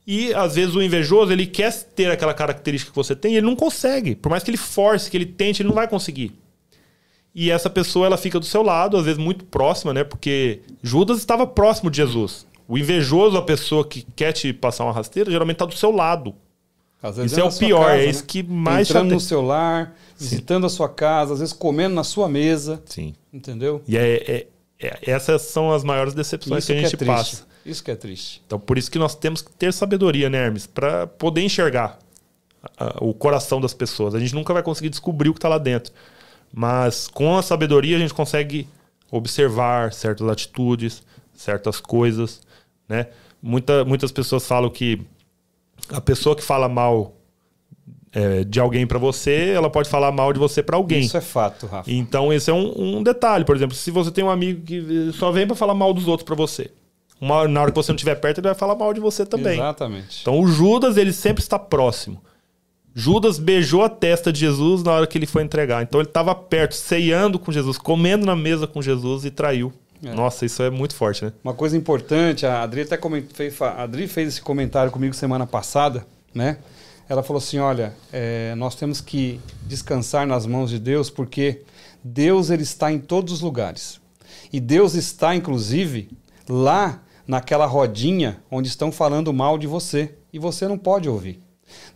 E às vezes o invejoso, ele quer ter aquela característica que você tem e ele não consegue. Por mais que ele force, que ele tente, ele não vai conseguir. E essa pessoa, ela fica do seu lado, às vezes muito próxima, né? Porque Judas estava próximo de Jesus. O invejoso, a pessoa que quer te passar uma rasteira, geralmente está do seu lado. Isso é o pior, casa, é isso né? que mais Entrando chate... no seu lar, visitando Sim. a sua casa, às vezes comendo na sua mesa. Sim. Entendeu? E é, é, é essas são as maiores decepções isso que a gente que é passa. Isso que é triste. Então, por isso que nós temos que ter sabedoria, né, Hermes? Para poder enxergar o coração das pessoas. A gente nunca vai conseguir descobrir o que está lá dentro. Mas com a sabedoria a gente consegue observar certas atitudes, certas coisas né? Muita, muitas pessoas falam que a pessoa que fala mal é, de alguém para você, ela pode falar mal de você para alguém. Isso é fato, Rafa. Então, esse é um, um, detalhe. Por exemplo, se você tem um amigo que só vem para falar mal dos outros para você, uma, na hora que você não estiver perto, ele vai falar mal de você também. Exatamente. Então, o Judas, ele sempre está próximo. Judas beijou a testa de Jesus na hora que ele foi entregar. Então, ele estava perto, ceando com Jesus, comendo na mesa com Jesus e traiu é. Nossa, isso é muito forte, né? Uma coisa importante, a Adri até fez, a Adri fez esse comentário comigo semana passada, né? Ela falou assim, olha, é, nós temos que descansar nas mãos de Deus porque Deus ele está em todos os lugares. E Deus está, inclusive, lá naquela rodinha onde estão falando mal de você. E você não pode ouvir.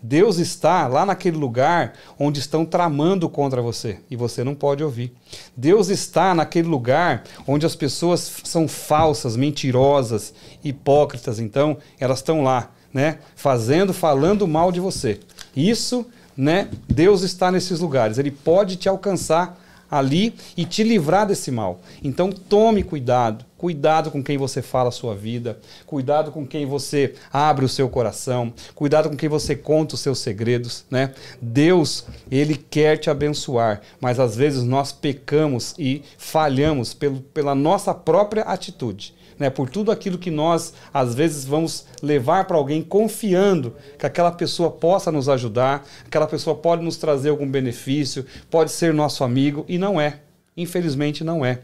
Deus está lá naquele lugar onde estão tramando contra você e você não pode ouvir. Deus está naquele lugar onde as pessoas são falsas, mentirosas, hipócritas, então elas estão lá, né, fazendo, falando mal de você. Isso, né, Deus está nesses lugares. Ele pode te alcançar ali e te livrar desse mal. Então tome cuidado, cuidado com quem você fala a sua vida, cuidado com quem você abre o seu coração, cuidado com quem você conta os seus segredos, né? Deus, ele quer te abençoar, mas às vezes nós pecamos e falhamos pelo, pela nossa própria atitude né, por tudo aquilo que nós às vezes vamos levar para alguém confiando que aquela pessoa possa nos ajudar, aquela pessoa pode nos trazer algum benefício, pode ser nosso amigo e não é. Infelizmente não é.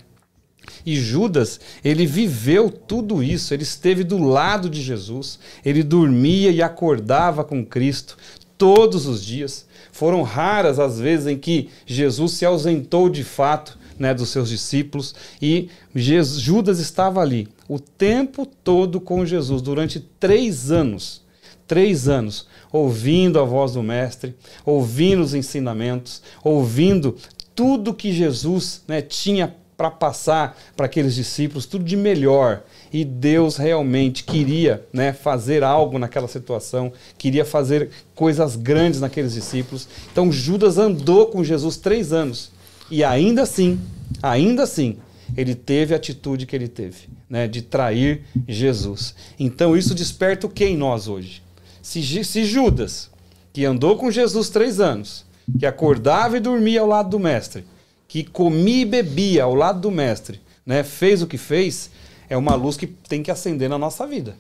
E Judas, ele viveu tudo isso, ele esteve do lado de Jesus, ele dormia e acordava com Cristo todos os dias. Foram raras as vezes em que Jesus se ausentou de fato né, dos seus discípulos e Jesus, Judas estava ali o tempo todo com Jesus, durante três anos. Três anos, ouvindo a voz do Mestre, ouvindo os ensinamentos, ouvindo tudo que Jesus né, tinha para passar para aqueles discípulos, tudo de melhor. E Deus realmente queria né, fazer algo naquela situação, queria fazer coisas grandes naqueles discípulos. Então Judas andou com Jesus três anos. E ainda assim, ainda assim, ele teve a atitude que ele teve, né, de trair Jesus. Então isso desperta o que em nós hoje? Se, se Judas, que andou com Jesus três anos, que acordava e dormia ao lado do mestre, que comia e bebia ao lado do mestre, né, fez o que fez, é uma luz que tem que acender na nossa vida.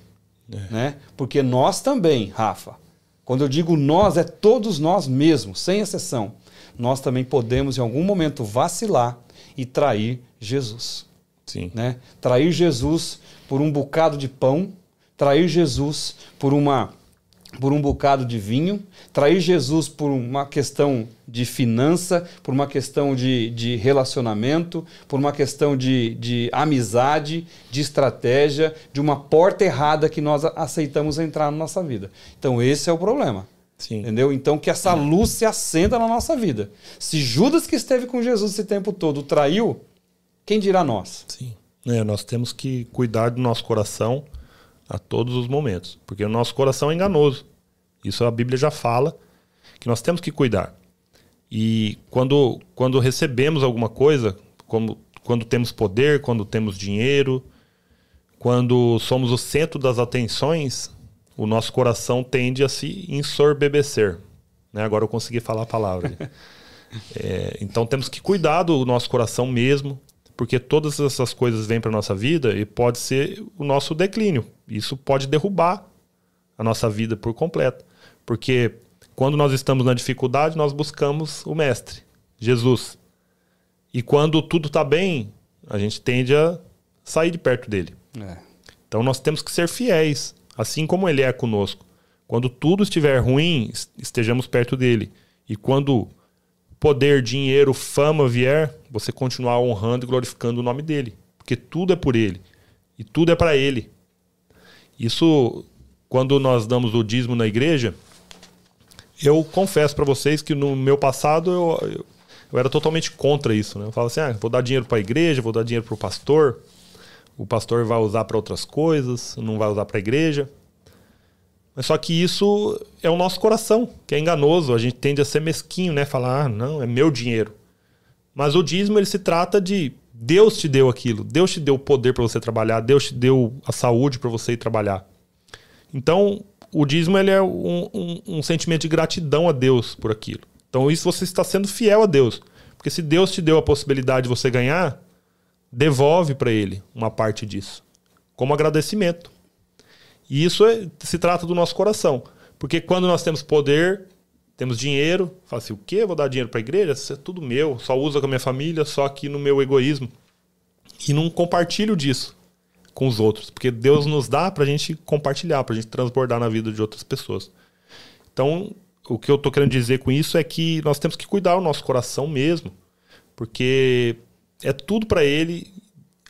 É. Né? Porque nós também, Rafa, quando eu digo nós, é todos nós mesmos, sem exceção. Nós também podemos, em algum momento, vacilar e trair Jesus. Sim. Né? Trair Jesus por um bocado de pão, trair Jesus por uma por um bocado de vinho, trair Jesus por uma questão de finança, por uma questão de, de relacionamento, por uma questão de, de amizade, de estratégia, de uma porta errada que nós aceitamos entrar na nossa vida. Então, esse é o problema. Sim. Entendeu? Então, que essa luz se acenda na nossa vida. Se Judas, que esteve com Jesus esse tempo todo, traiu, quem dirá nós? Sim. É, nós temos que cuidar do nosso coração a todos os momentos, porque o nosso coração é enganoso. Isso a Bíblia já fala que nós temos que cuidar. E quando, quando recebemos alguma coisa, como quando temos poder, quando temos dinheiro, quando somos o centro das atenções, o nosso coração tende a se ensorbebecer. Né? Agora eu consegui falar a palavra. é, então temos que cuidar do nosso coração mesmo, porque todas essas coisas vêm para nossa vida e pode ser o nosso declínio. Isso pode derrubar a nossa vida por completo. Porque quando nós estamos na dificuldade, nós buscamos o Mestre, Jesus. E quando tudo está bem, a gente tende a sair de perto dele. É. Então nós temos que ser fiéis, assim como ele é conosco. Quando tudo estiver ruim, estejamos perto dele. E quando poder, dinheiro, fama vier, você continuar honrando e glorificando o nome dele, porque tudo é por ele e tudo é para ele. Isso, quando nós damos o dízimo na igreja, eu confesso para vocês que no meu passado eu, eu, eu, era totalmente contra isso. Né? Eu falo assim: ah, vou dar dinheiro para a igreja, vou dar dinheiro para o pastor, o pastor vai usar para outras coisas, não vai usar para a igreja. Mas só que isso é o nosso coração, que é enganoso. A gente tende a ser mesquinho, né? Falar, ah, não, é meu dinheiro. Mas o dízimo ele se trata de Deus te deu aquilo, Deus te deu o poder para você trabalhar, Deus te deu a saúde para você ir trabalhar. Então, o dízimo ele é um, um, um, sentimento de gratidão a Deus por aquilo. Então, isso você está sendo fiel a Deus. Porque se Deus te deu a possibilidade de você ganhar, devolve para Ele uma parte disso, como agradecimento. E isso é, se trata do nosso coração. Porque quando nós temos poder, temos dinheiro, fala assim, o quê? Vou dar dinheiro para a igreja? Isso é tudo meu, só uso com a minha família, só aqui no meu egoísmo. E não compartilho disso com os outros. Porque Deus nos dá para a gente compartilhar, para a gente transbordar na vida de outras pessoas. Então, o que eu estou querendo dizer com isso é que nós temos que cuidar do nosso coração mesmo. Porque é tudo para Ele,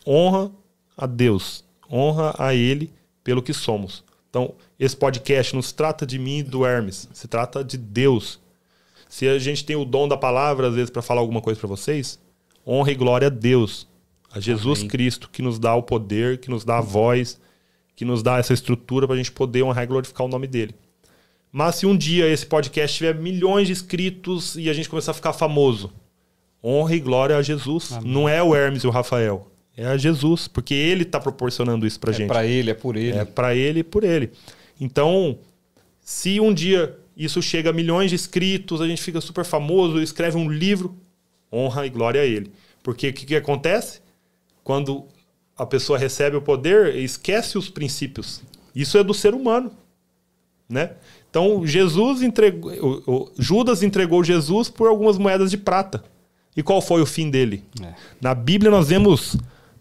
honra a Deus, honra a Ele pelo que somos. Então, esse podcast não se trata de mim e do Hermes, se trata de Deus. Se a gente tem o dom da palavra, às vezes, para falar alguma coisa para vocês, honra e glória a Deus, a Jesus Amém. Cristo, que nos dá o poder, que nos dá a voz, que nos dá essa estrutura para a gente poder honrar e glorificar o nome dele. Mas se um dia esse podcast tiver milhões de inscritos e a gente começar a ficar famoso, honra e glória a Jesus. Amém. Não é o Hermes e o Rafael. É a Jesus, porque ele está proporcionando isso para é gente. É para ele, é por ele. É para ele e por ele. Então, se um dia isso chega a milhões de inscritos, a gente fica super famoso, escreve um livro, honra e glória a ele. Porque o que, que acontece? Quando a pessoa recebe o poder, esquece os princípios. Isso é do ser humano, né? Então, Jesus entregou, Judas entregou Jesus por algumas moedas de prata. E qual foi o fim dele? É. Na Bíblia nós vemos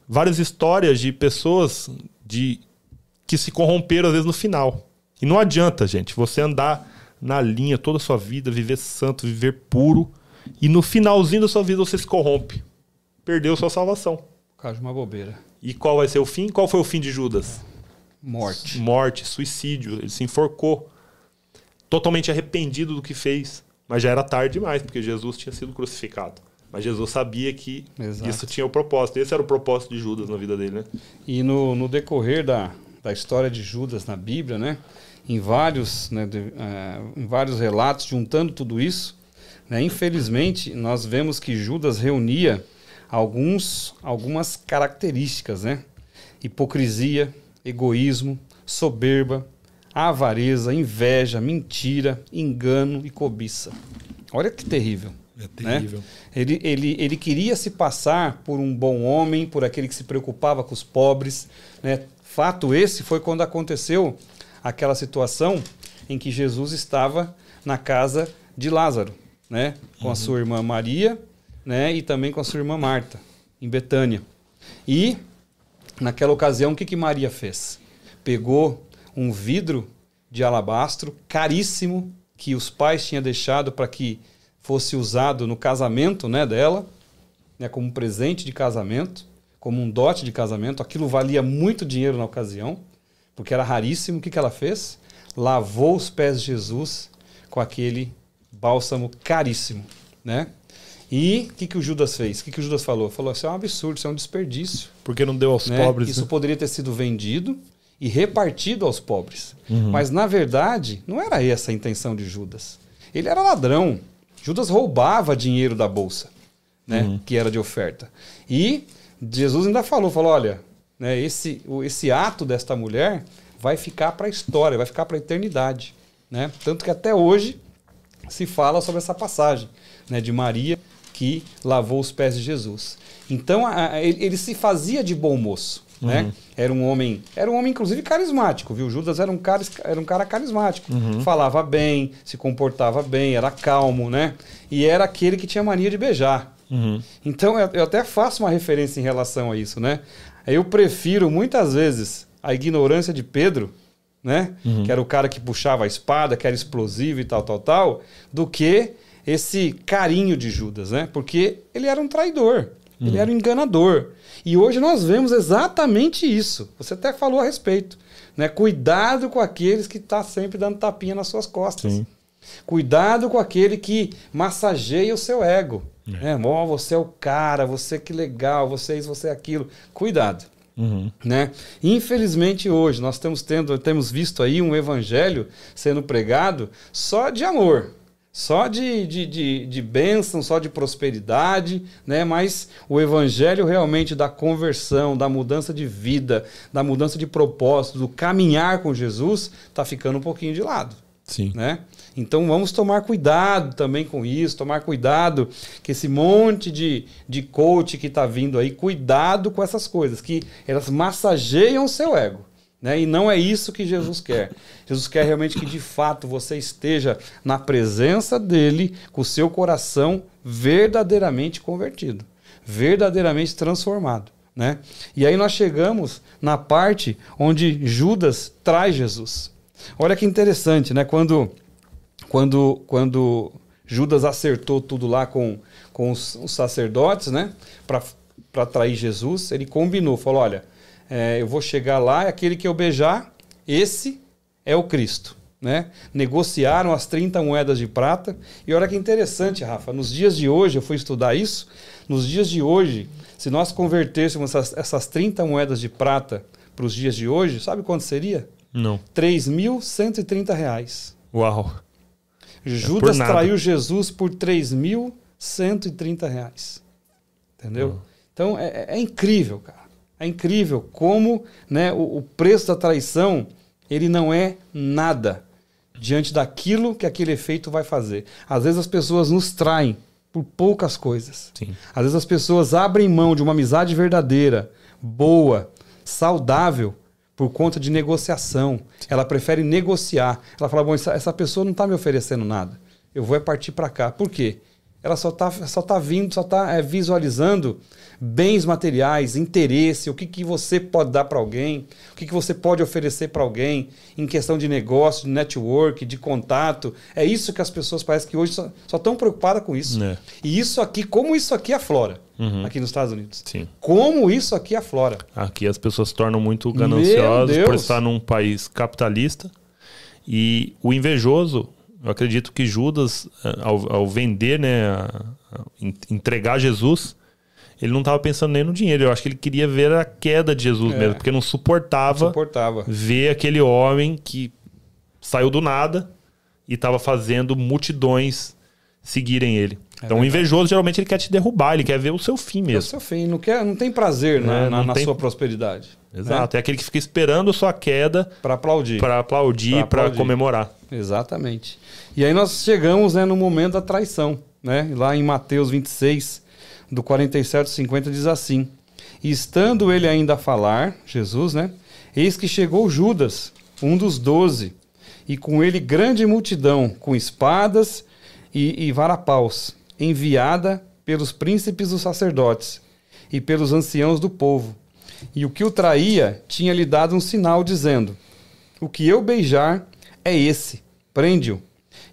várias histórias de pessoas de que se corromperam às vezes no final. E não adianta, gente, você andar na linha toda a sua vida, viver santo, viver puro, e no finalzinho da sua vida você se corrompe. Perdeu sua salvação. Por causa de uma bobeira. E qual vai ser o fim? Qual foi o fim de Judas? Morte. Morte, suicídio. Ele se enforcou. Totalmente arrependido do que fez. Mas já era tarde demais, porque Jesus tinha sido crucificado. Mas Jesus sabia que Exato. isso tinha o propósito. Esse era o propósito de Judas na vida dele, né? E no, no decorrer da, da história de Judas na Bíblia, né? Em vários, né, de, uh, em vários relatos, juntando tudo isso, né, infelizmente, nós vemos que Judas reunia alguns, algumas características, né? Hipocrisia, egoísmo, soberba, avareza, inveja, mentira, engano e cobiça. Olha que terrível. É terrível. Né? Ele, ele, ele queria se passar por um bom homem, por aquele que se preocupava com os pobres. Né? Fato esse foi quando aconteceu aquela situação em que Jesus estava na casa de Lázaro, né? com uhum. a sua irmã Maria né? e também com a sua irmã Marta. em Betânia. E, naquela ocasião, o que, que Maria fez? Pegou um vidro de alabastro caríssimo que os pais tinham deixado para que fosse usado no casamento né, dela, né, como presente de casamento, como um dote de casamento. Aquilo valia muito dinheiro na ocasião, porque era raríssimo. O que, que ela fez? Lavou os pés de Jesus com aquele bálsamo caríssimo. Né? E o que, que o Judas fez? O que, que o Judas falou? Falou: Isso é um absurdo, isso é um desperdício. Porque não deu aos né? pobres. Isso né? poderia ter sido vendido e repartido aos pobres. Uhum. Mas, na verdade, não era essa a intenção de Judas. Ele era ladrão. Judas roubava dinheiro da bolsa, né, uhum. que era de oferta. E Jesus ainda falou, falou, olha, né, esse, esse ato desta mulher vai ficar para a história, vai ficar para a eternidade. Né? Tanto que até hoje se fala sobre essa passagem né, de Maria que lavou os pés de Jesus. Então a, a, ele, ele, se fazia de bom moço. Né? Uhum. Era um homem, era um homem inclusive carismático, viu? Judas era um cara, era um cara carismático, uhum. falava bem, se comportava bem, era calmo, né? E era aquele que tinha mania de beijar. Uhum. Então eu, eu, até faço uma referência em relação a isso, né? Eu prefiro muitas vezes a ignorância de Pedro, né? Uhum. Que era o cara que puxava a espada, que era explosivo e tal, tal, tal, do que esse carinho de Judas, né? Porque ele era um traidor, ele uhum. era um enganador. E hoje nós vemos exatamente isso. Você até falou a respeito. Né? Cuidado com aqueles que estão tá sempre dando tapinha nas suas costas. Sim. Cuidado com aquele que massageia o seu ego. É. Né? Oh, você é o cara, você que legal, você é isso, você é aquilo. Cuidado. Uhum. Né? Infelizmente hoje nós estamos tendo, temos visto aí um evangelho sendo pregado só de amor só de, de, de, de bênção, só de prosperidade, né? mas o evangelho realmente da conversão, da mudança de vida, da mudança de propósito, do caminhar com Jesus, está ficando um pouquinho de lado. Sim. Né? Então vamos tomar cuidado também com isso, tomar cuidado que esse monte de, de coach que está vindo aí, cuidado com essas coisas, que elas massageiam o seu ego. Né? E não é isso que Jesus quer. Jesus quer realmente que de fato você esteja na presença dele, com o seu coração verdadeiramente convertido, verdadeiramente transformado. Né? E aí nós chegamos na parte onde Judas traz Jesus. Olha que interessante, né? Quando, quando, quando Judas acertou tudo lá com, com os, os sacerdotes, né? Para trair Jesus, ele combinou, falou: olha é, eu vou chegar lá, é aquele que eu beijar, esse é o Cristo. Né? Negociaram as 30 moedas de prata. E olha que interessante, Rafa, nos dias de hoje, eu fui estudar isso, nos dias de hoje, se nós convertêssemos essas, essas 30 moedas de prata para os dias de hoje, sabe quanto seria? Não. 3.130 reais. Uau! Judas é traiu Jesus por 3.130 reais. Entendeu? Uhum. Então é, é incrível, cara. É incrível como né, o, o preço da traição ele não é nada diante daquilo que aquele efeito vai fazer. Às vezes as pessoas nos traem por poucas coisas. Sim. Às vezes as pessoas abrem mão de uma amizade verdadeira, boa, saudável, por conta de negociação. Sim. Ela prefere negociar. Ela fala: bom, essa, essa pessoa não está me oferecendo nada. Eu vou é partir para cá. Por quê? Ela só está só tá vindo, só está é, visualizando bens materiais, interesse, o que, que você pode dar para alguém, o que, que você pode oferecer para alguém em questão de negócio, de network, de contato. É isso que as pessoas parecem que hoje só, estão preocupadas com isso. É. E isso aqui, como isso aqui aflora uhum. aqui nos Estados Unidos. Sim. Como isso aqui aflora. Aqui as pessoas se tornam muito gananciosas por estar num país capitalista. E o invejoso, eu acredito que Judas, eh, ao, ao vender, né, a, a entregar Jesus, ele não estava pensando nem no dinheiro. Eu acho que ele queria ver a queda de Jesus é. mesmo, porque não suportava, não suportava ver aquele homem que saiu do nada e estava fazendo multidões seguirem ele. É então, verdade. o invejoso geralmente ele quer te derrubar, ele quer ver o seu fim mesmo. É o seu fim, não, quer, não tem prazer né, na, na tem... sua prosperidade. Exato, né? é aquele que fica esperando sua queda para aplaudir, para aplaudir, para comemorar. Exatamente. E aí nós chegamos né, no momento da traição, né? Lá em Mateus 26, do 47 50 diz assim: E estando ele ainda a falar, Jesus, né? Eis que chegou Judas, um dos doze, e com ele grande multidão, com espadas e, e varapaus, enviada pelos príncipes dos sacerdotes. e pelos anciãos do povo. E o que o traía tinha lhe dado um sinal, dizendo: O que eu beijar é esse, prende-o.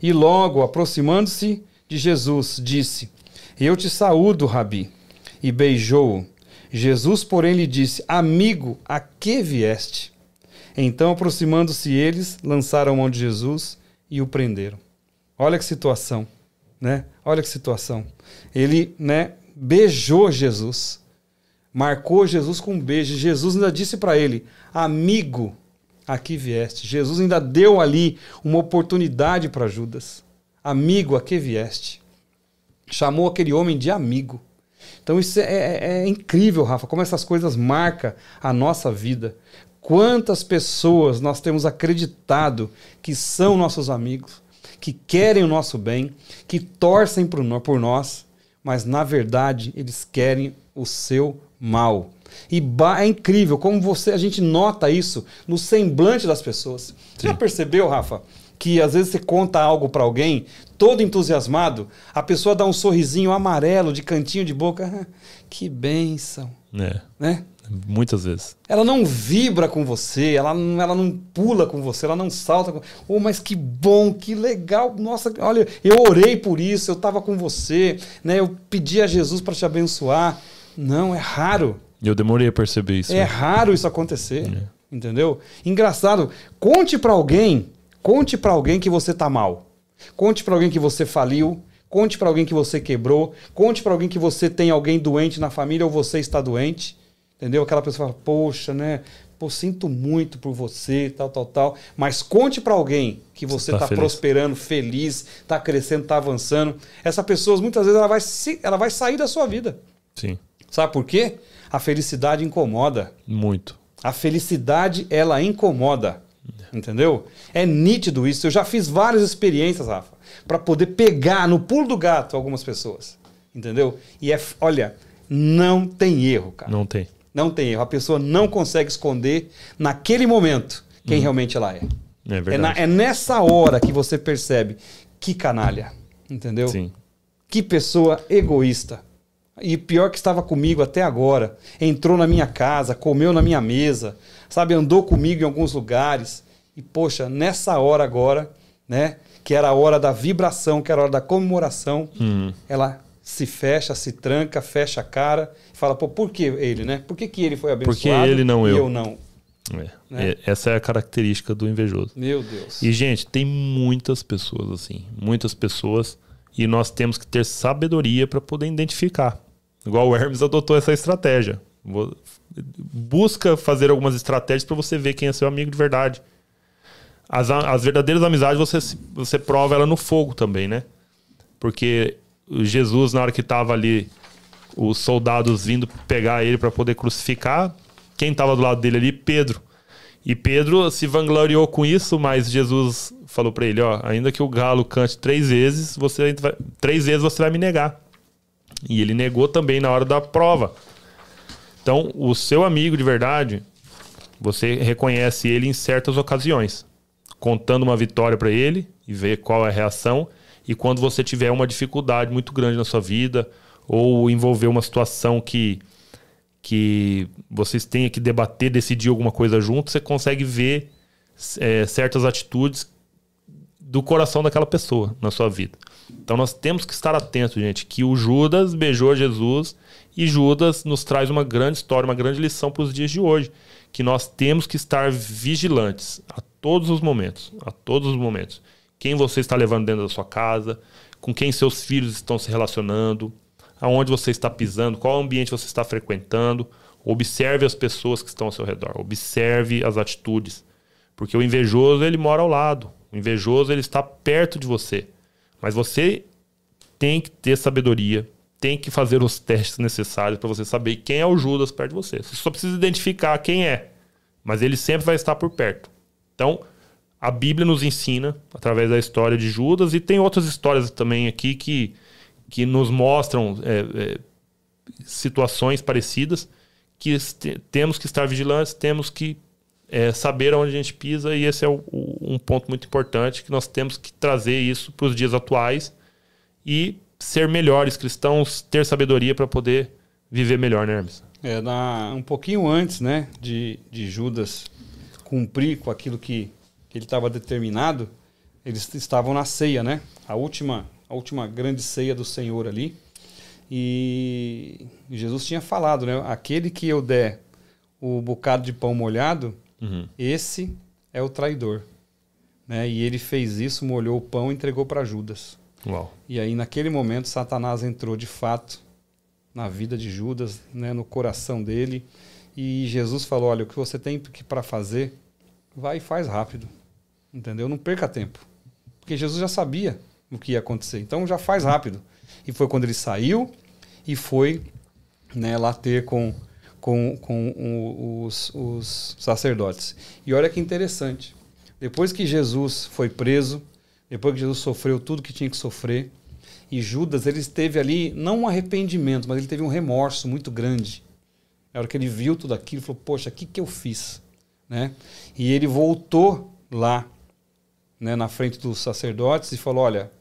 E logo, aproximando-se de Jesus, disse: Eu te saúdo, Rabi. E beijou-o. Jesus, porém, lhe disse: Amigo, a que vieste? Então, aproximando-se eles, lançaram mão de Jesus e o prenderam. Olha que situação, né? Olha que situação. Ele, né, beijou Jesus. Marcou Jesus com um beijo. Jesus ainda disse para ele: "Amigo, aqui vieste". Jesus ainda deu ali uma oportunidade para Judas. "Amigo, aqui vieste". Chamou aquele homem de amigo. Então isso é, é, é, incrível, Rafa, como essas coisas marcam a nossa vida. Quantas pessoas nós temos acreditado que são nossos amigos, que querem o nosso bem, que torcem por nós, mas na verdade eles querem o seu mal. E é incrível como você a gente nota isso no semblante das pessoas. Você já percebeu, Rafa, que às vezes você conta algo para alguém, todo entusiasmado, a pessoa dá um sorrisinho amarelo de cantinho de boca, que benção. É. Né? Muitas vezes. Ela não vibra com você, ela, ela não pula com você, ela não salta. Com... Oh, mas que bom, que legal. Nossa, olha, eu orei por isso, eu estava com você, né? Eu pedi a Jesus para te abençoar. Não, é raro. Eu demorei a perceber isso. É né? raro isso acontecer. É. Entendeu? Engraçado. Conte para alguém, conte para alguém que você tá mal. Conte para alguém que você faliu, conte para alguém que você quebrou, conte para alguém que você tem alguém doente na família ou você está doente Entendeu? Aquela pessoa fala, poxa, né? Pô, sinto muito por você, tal, tal, tal. Mas conte para alguém que você está tá prosperando, feliz, está crescendo, está avançando. Essa pessoa, muitas vezes, ela vai, se, ela vai sair da sua vida. Sim. Sabe por quê? A felicidade incomoda. Muito. A felicidade, ela incomoda. Entendeu? É nítido isso. Eu já fiz várias experiências, Rafa, para poder pegar no pulo do gato algumas pessoas. Entendeu? E é, olha, não tem erro, cara. Não tem. Não tem erro. A pessoa não consegue esconder naquele momento quem hum. realmente ela é. É verdade. É, na, é, nessa hora que você percebe que canalha. Entendeu? Sim. Que pessoa egoísta. E pior que estava comigo até agora. Entrou na minha casa, comeu na minha mesa, sabe, andou comigo em alguns lugares. E, poxa, nessa hora agora, né? Que era a hora da vibração, que era a hora da comemoração, hum. ela se fecha, se tranca, fecha a cara e fala, pô, por que ele, né? Por que, que ele foi abençoado Porque ele não e eu. eu não? É. Né? Essa é a característica do invejoso. Meu Deus. E, gente, tem muitas pessoas assim. Muitas pessoas. E nós temos que ter sabedoria para poder identificar. Igual o Hermes adotou essa estratégia. Busca fazer algumas estratégias para você ver quem é seu amigo de verdade. As, as verdadeiras amizades você, você prova ela no fogo também, né? Porque Jesus, na hora que estava ali, os soldados vindo pegar ele para poder crucificar, quem estava do lado dele ali? Pedro. E Pedro se vangloriou com isso, mas Jesus falou para ele: ó, ainda que o galo cante três vezes, você vai, três vezes você vai me negar. E ele negou também na hora da prova. Então, o seu amigo de verdade, você reconhece ele em certas ocasiões, contando uma vitória para ele e ver qual é a reação e quando você tiver uma dificuldade muito grande na sua vida ou envolver uma situação que que vocês tenham que debater, decidir alguma coisa junto, você consegue ver é, certas atitudes do coração daquela pessoa na sua vida. Então nós temos que estar atentos, gente, que o Judas beijou Jesus e Judas nos traz uma grande história, uma grande lição para os dias de hoje, que nós temos que estar vigilantes a todos os momentos, a todos os momentos quem você está levando dentro da sua casa, com quem seus filhos estão se relacionando, aonde você está pisando, qual ambiente você está frequentando. Observe as pessoas que estão ao seu redor, observe as atitudes, porque o invejoso ele mora ao lado, o invejoso ele está perto de você, mas você tem que ter sabedoria, tem que fazer os testes necessários para você saber quem é o Judas perto de você. Você só precisa identificar quem é, mas ele sempre vai estar por perto. Então, a Bíblia nos ensina através da história de Judas e tem outras histórias também aqui que, que nos mostram é, é, situações parecidas que temos que estar vigilantes, temos que é, saber onde a gente pisa e esse é o, o, um ponto muito importante que nós temos que trazer isso para os dias atuais e ser melhores cristãos, ter sabedoria para poder viver melhor, né, Hermes? É, na, um pouquinho antes, né, de, de Judas cumprir com aquilo que, que ele estava determinado, eles estavam na ceia, né? A última, a última grande ceia do Senhor ali. E Jesus tinha falado, né? Aquele que eu der o bocado de pão molhado, uhum. esse é o traidor. Né? E ele fez isso, molhou o pão e entregou para Judas. Uau. E aí, naquele momento, Satanás entrou de fato na vida de Judas, né? no coração dele. E Jesus falou: Olha, o que você tem para fazer, vai e faz rápido. Entendeu? Não perca tempo. Porque Jesus já sabia o que ia acontecer. Então já faz rápido. E foi quando ele saiu e foi né, lá ter com, com, com os, os sacerdotes. E olha que interessante. Depois que Jesus foi preso, depois que Jesus sofreu tudo que tinha que sofrer, e Judas, ele teve ali, não um arrependimento, mas ele teve um remorso muito grande. Na hora que ele viu tudo aquilo, ele falou: Poxa, o que, que eu fiz? Né? E ele voltou lá né, na frente dos sacerdotes e falou: Olha,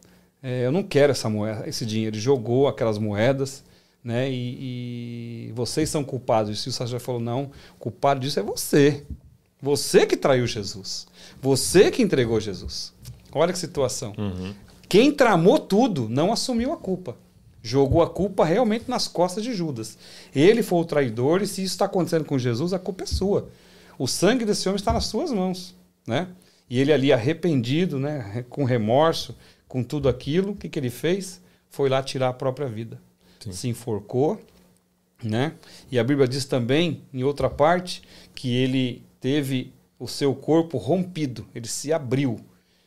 é, eu não quero essa moeda, esse dinheiro. Ele jogou aquelas moedas, né? E, e vocês são culpados disso. E o sacerdote falou: Não, culpado disso é você. Você que traiu Jesus. Você que entregou Jesus. Olha que situação. Uhum. Quem tramou tudo não assumiu a culpa. Jogou a culpa realmente nas costas de Judas. Ele foi o traidor e se isso está acontecendo com Jesus, a culpa é sua. O sangue desse homem está nas suas mãos, né? E ele ali arrependido, né, com remorso, com tudo aquilo, o que, que ele fez? Foi lá tirar a própria vida. Sim. Se enforcou, né? E a Bíblia diz também, em outra parte, que ele teve o seu corpo rompido, ele se abriu.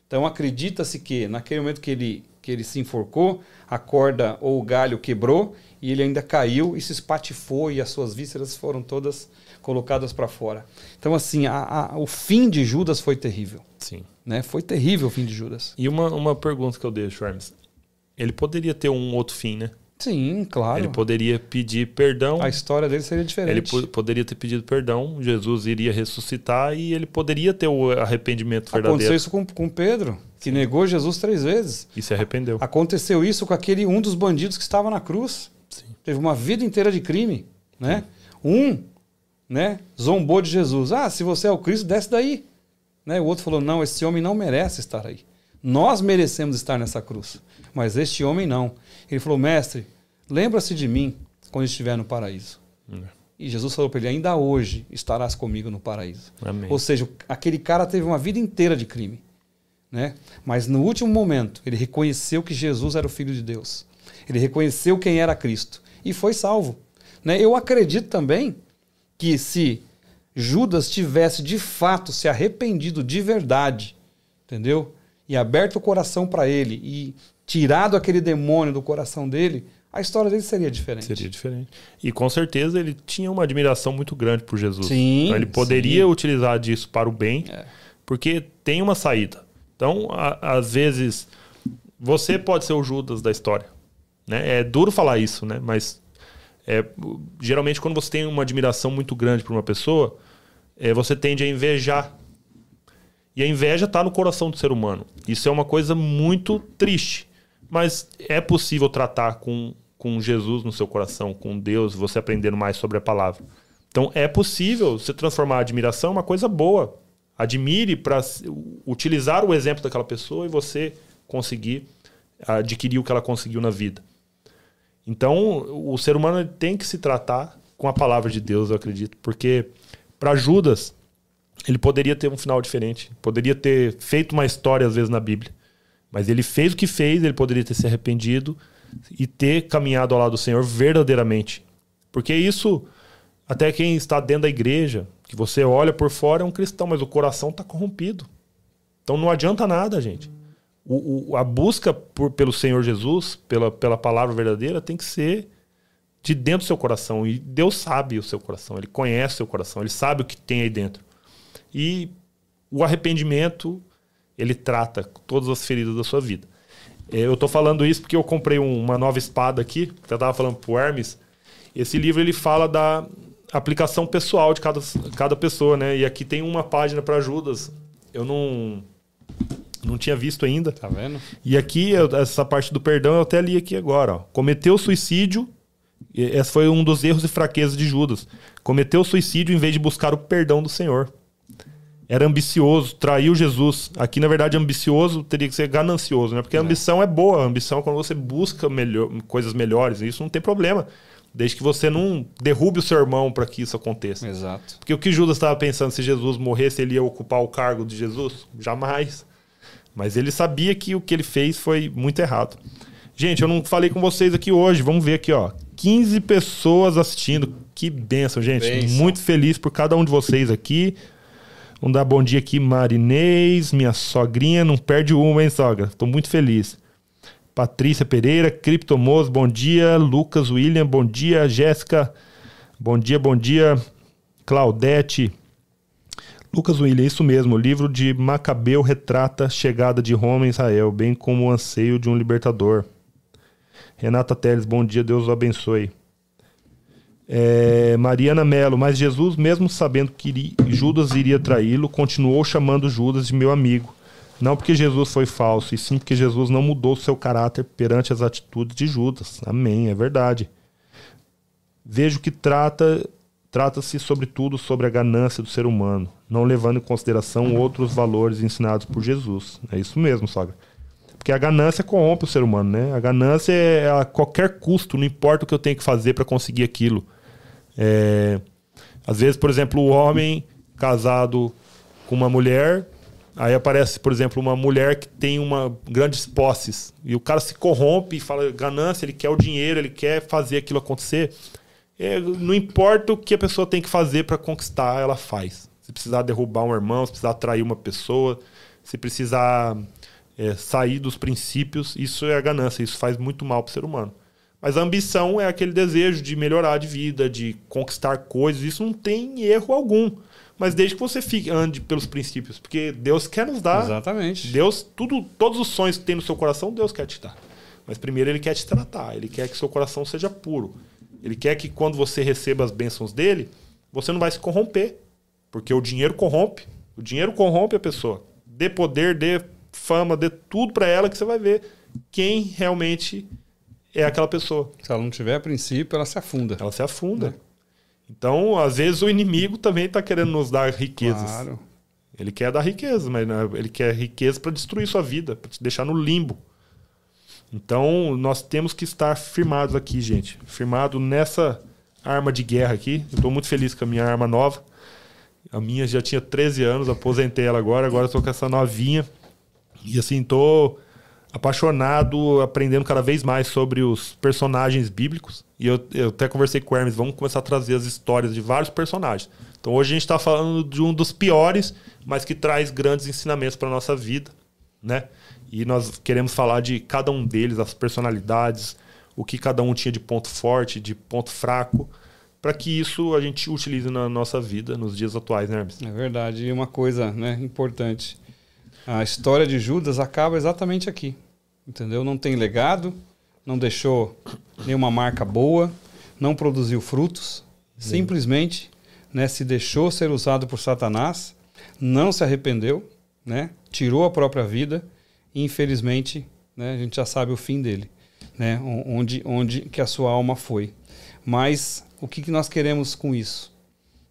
Então acredita-se que naquele momento que ele, que ele se enforcou, a corda ou o galho quebrou e ele ainda caiu e se espatifou e as suas vísceras foram todas colocadas para fora. Então, assim, a, a, o fim de Judas foi terrível. Sim. Né? Foi terrível o fim de Judas. E uma, uma pergunta que eu deixo, Hermes. Ele poderia ter um outro fim, né? Sim, claro. Ele poderia pedir perdão. A história dele seria diferente. Ele poderia ter pedido perdão, Jesus iria ressuscitar e ele poderia ter o arrependimento verdadeiro. Aconteceu isso com, com Pedro, que Sim. negou Jesus três vezes. E se arrependeu. Aconteceu isso com aquele um dos bandidos que estava na cruz. Sim. Teve uma vida inteira de crime. Né? Um né, zombou de Jesus. Ah, se você é o Cristo, desce daí. Né? O outro falou: não, esse homem não merece estar aí. Nós merecemos estar nessa cruz, mas este homem não. Ele falou: mestre, lembra-se de mim quando estiver no paraíso. É. E Jesus falou para ele: ainda hoje estarás comigo no paraíso. Amém. Ou seja, aquele cara teve uma vida inteira de crime. Né? Mas no último momento, ele reconheceu que Jesus era o Filho de Deus. Ele reconheceu quem era Cristo e foi salvo. Né? Eu acredito também que se Judas tivesse de fato se arrependido de verdade, entendeu? E aberto o coração para ele e tirado aquele demônio do coração dele, a história dele seria diferente. Seria diferente. E com certeza ele tinha uma admiração muito grande por Jesus. Sim. Então, ele poderia sim. utilizar disso para o bem, é. porque tem uma saída. Então, a, às vezes, você pode ser o Judas da história. Né? É duro falar isso, né? Mas é, geralmente, quando você tem uma admiração muito grande por uma pessoa, é, você tende a invejar. E a inveja está no coração do ser humano. Isso é uma coisa muito triste. Mas é possível tratar com, com Jesus no seu coração, com Deus, você aprendendo mais sobre a palavra. Então é possível você transformar a admiração em uma coisa boa. Admire para utilizar o exemplo daquela pessoa e você conseguir adquirir o que ela conseguiu na vida. Então, o ser humano tem que se tratar com a palavra de Deus, eu acredito, porque para Judas, ele poderia ter um final diferente, poderia ter feito uma história às vezes na Bíblia, mas ele fez o que fez, ele poderia ter se arrependido e ter caminhado ao lado do Senhor verdadeiramente. Porque isso, até quem está dentro da igreja, que você olha por fora é um cristão, mas o coração está corrompido. Então não adianta nada, gente o, o, a busca por, pelo Senhor Jesus, pela, pela palavra verdadeira, tem que ser de dentro do seu coração. E Deus sabe o seu coração, Ele conhece o seu coração, Ele sabe o que tem aí dentro. E o arrependimento, Ele trata todas as feridas da sua vida. É, eu estou falando isso porque eu comprei uma nova espada aqui, que eu estava falando para o Hermes. Esse livro ele fala da aplicação pessoal de cada, cada pessoa, né? E aqui tem uma página para Judas. Eu não não tinha visto ainda. Tá vendo? E aqui, essa parte do perdão, eu até li aqui agora. Ó. Cometeu suicídio Esse foi um dos erros e fraquezas de Judas. Cometeu suicídio em vez de buscar o perdão do Senhor. Era ambicioso, traiu Jesus. Aqui, na verdade, ambicioso teria que ser ganancioso, né? Porque a é. ambição é boa. A ambição é quando você busca melhor, coisas melhores. Isso não tem problema. Desde que você não derrube o seu irmão para que isso aconteça. Exato. Porque o que Judas estava pensando, se Jesus morresse, ele ia ocupar o cargo de Jesus? Jamais. Mas ele sabia que o que ele fez foi muito errado. Gente, eu não falei com vocês aqui hoje. Vamos ver aqui, ó. 15 pessoas assistindo. Que benção, gente. Benção. Muito feliz por cada um de vocês aqui. Vamos dar bom dia aqui, Marinês, minha sogrinha. Não perde uma, hein, sogra? Tô muito feliz. Patrícia Pereira, Criptomos, bom dia. Lucas William, bom dia. Jéssica, bom dia, bom dia. Claudete. Lucas William, isso mesmo. O livro de Macabeu retrata a chegada de Roma em Israel, bem como o anseio de um libertador. Renata Teles, bom dia, Deus o abençoe. É, Mariana Melo, mas Jesus, mesmo sabendo que Judas iria traí-lo, continuou chamando Judas de meu amigo. Não porque Jesus foi falso, e sim porque Jesus não mudou seu caráter perante as atitudes de Judas. Amém, é verdade. Vejo que trata trata-se sobretudo sobre a ganância do ser humano, não levando em consideração outros valores ensinados por Jesus. É isso mesmo, sogra. Porque a ganância corrompe o ser humano, né? A ganância é a qualquer custo, não importa o que eu tenho que fazer para conseguir aquilo. É... Às vezes, por exemplo, o homem casado com uma mulher Aí aparece, por exemplo, uma mulher que tem uma grandes posses e o cara se corrompe e fala ganância, ele quer o dinheiro, ele quer fazer aquilo acontecer. É, não importa o que a pessoa tem que fazer para conquistar, ela faz. Se precisar derrubar um irmão, se precisar atrair uma pessoa, se precisar é, sair dos princípios, isso é a ganância, isso faz muito mal para o ser humano. Mas a ambição é aquele desejo de melhorar de vida, de conquistar coisas, isso não tem erro algum mas desde que você fique, ande pelos princípios, porque Deus quer nos dar. Exatamente. Deus, tudo, todos os sonhos que tem no seu coração, Deus quer te dar. Mas primeiro ele quer te tratar, ele quer que seu coração seja puro. Ele quer que quando você receba as bênçãos dele, você não vai se corromper, porque o dinheiro corrompe. O dinheiro corrompe a pessoa. Dê poder, dê fama, dê tudo para ela que você vai ver quem realmente é aquela pessoa. Se ela não tiver princípio, ela se afunda. Ela se afunda. Né? Então, às vezes, o inimigo também está querendo nos dar riquezas. Claro. Ele quer dar riqueza, mas né, ele quer riqueza para destruir sua vida, para te deixar no limbo. Então, nós temos que estar firmados aqui, gente. Firmado nessa arma de guerra aqui. Eu estou muito feliz com a minha arma nova. A minha já tinha 13 anos, aposentei ela agora, agora estou com essa novinha. E assim, estou apaixonado, aprendendo cada vez mais sobre os personagens bíblicos. E eu, eu até conversei com o Hermes, vamos começar a trazer as histórias de vários personagens. Então hoje a gente está falando de um dos piores, mas que traz grandes ensinamentos para nossa vida, né? E nós queremos falar de cada um deles, as personalidades, o que cada um tinha de ponto forte, de ponto fraco, para que isso a gente utilize na nossa vida nos dias atuais, né, Hermes? É verdade. E uma coisa né, importante: a história de Judas acaba exatamente aqui entendeu? Não tem legado, não deixou nenhuma marca boa, não produziu frutos, simplesmente né, se deixou ser usado por Satanás, não se arrependeu, né, tirou a própria vida e infelizmente né, a gente já sabe o fim dele, né, onde, onde que a sua alma foi. Mas o que, que nós queremos com isso?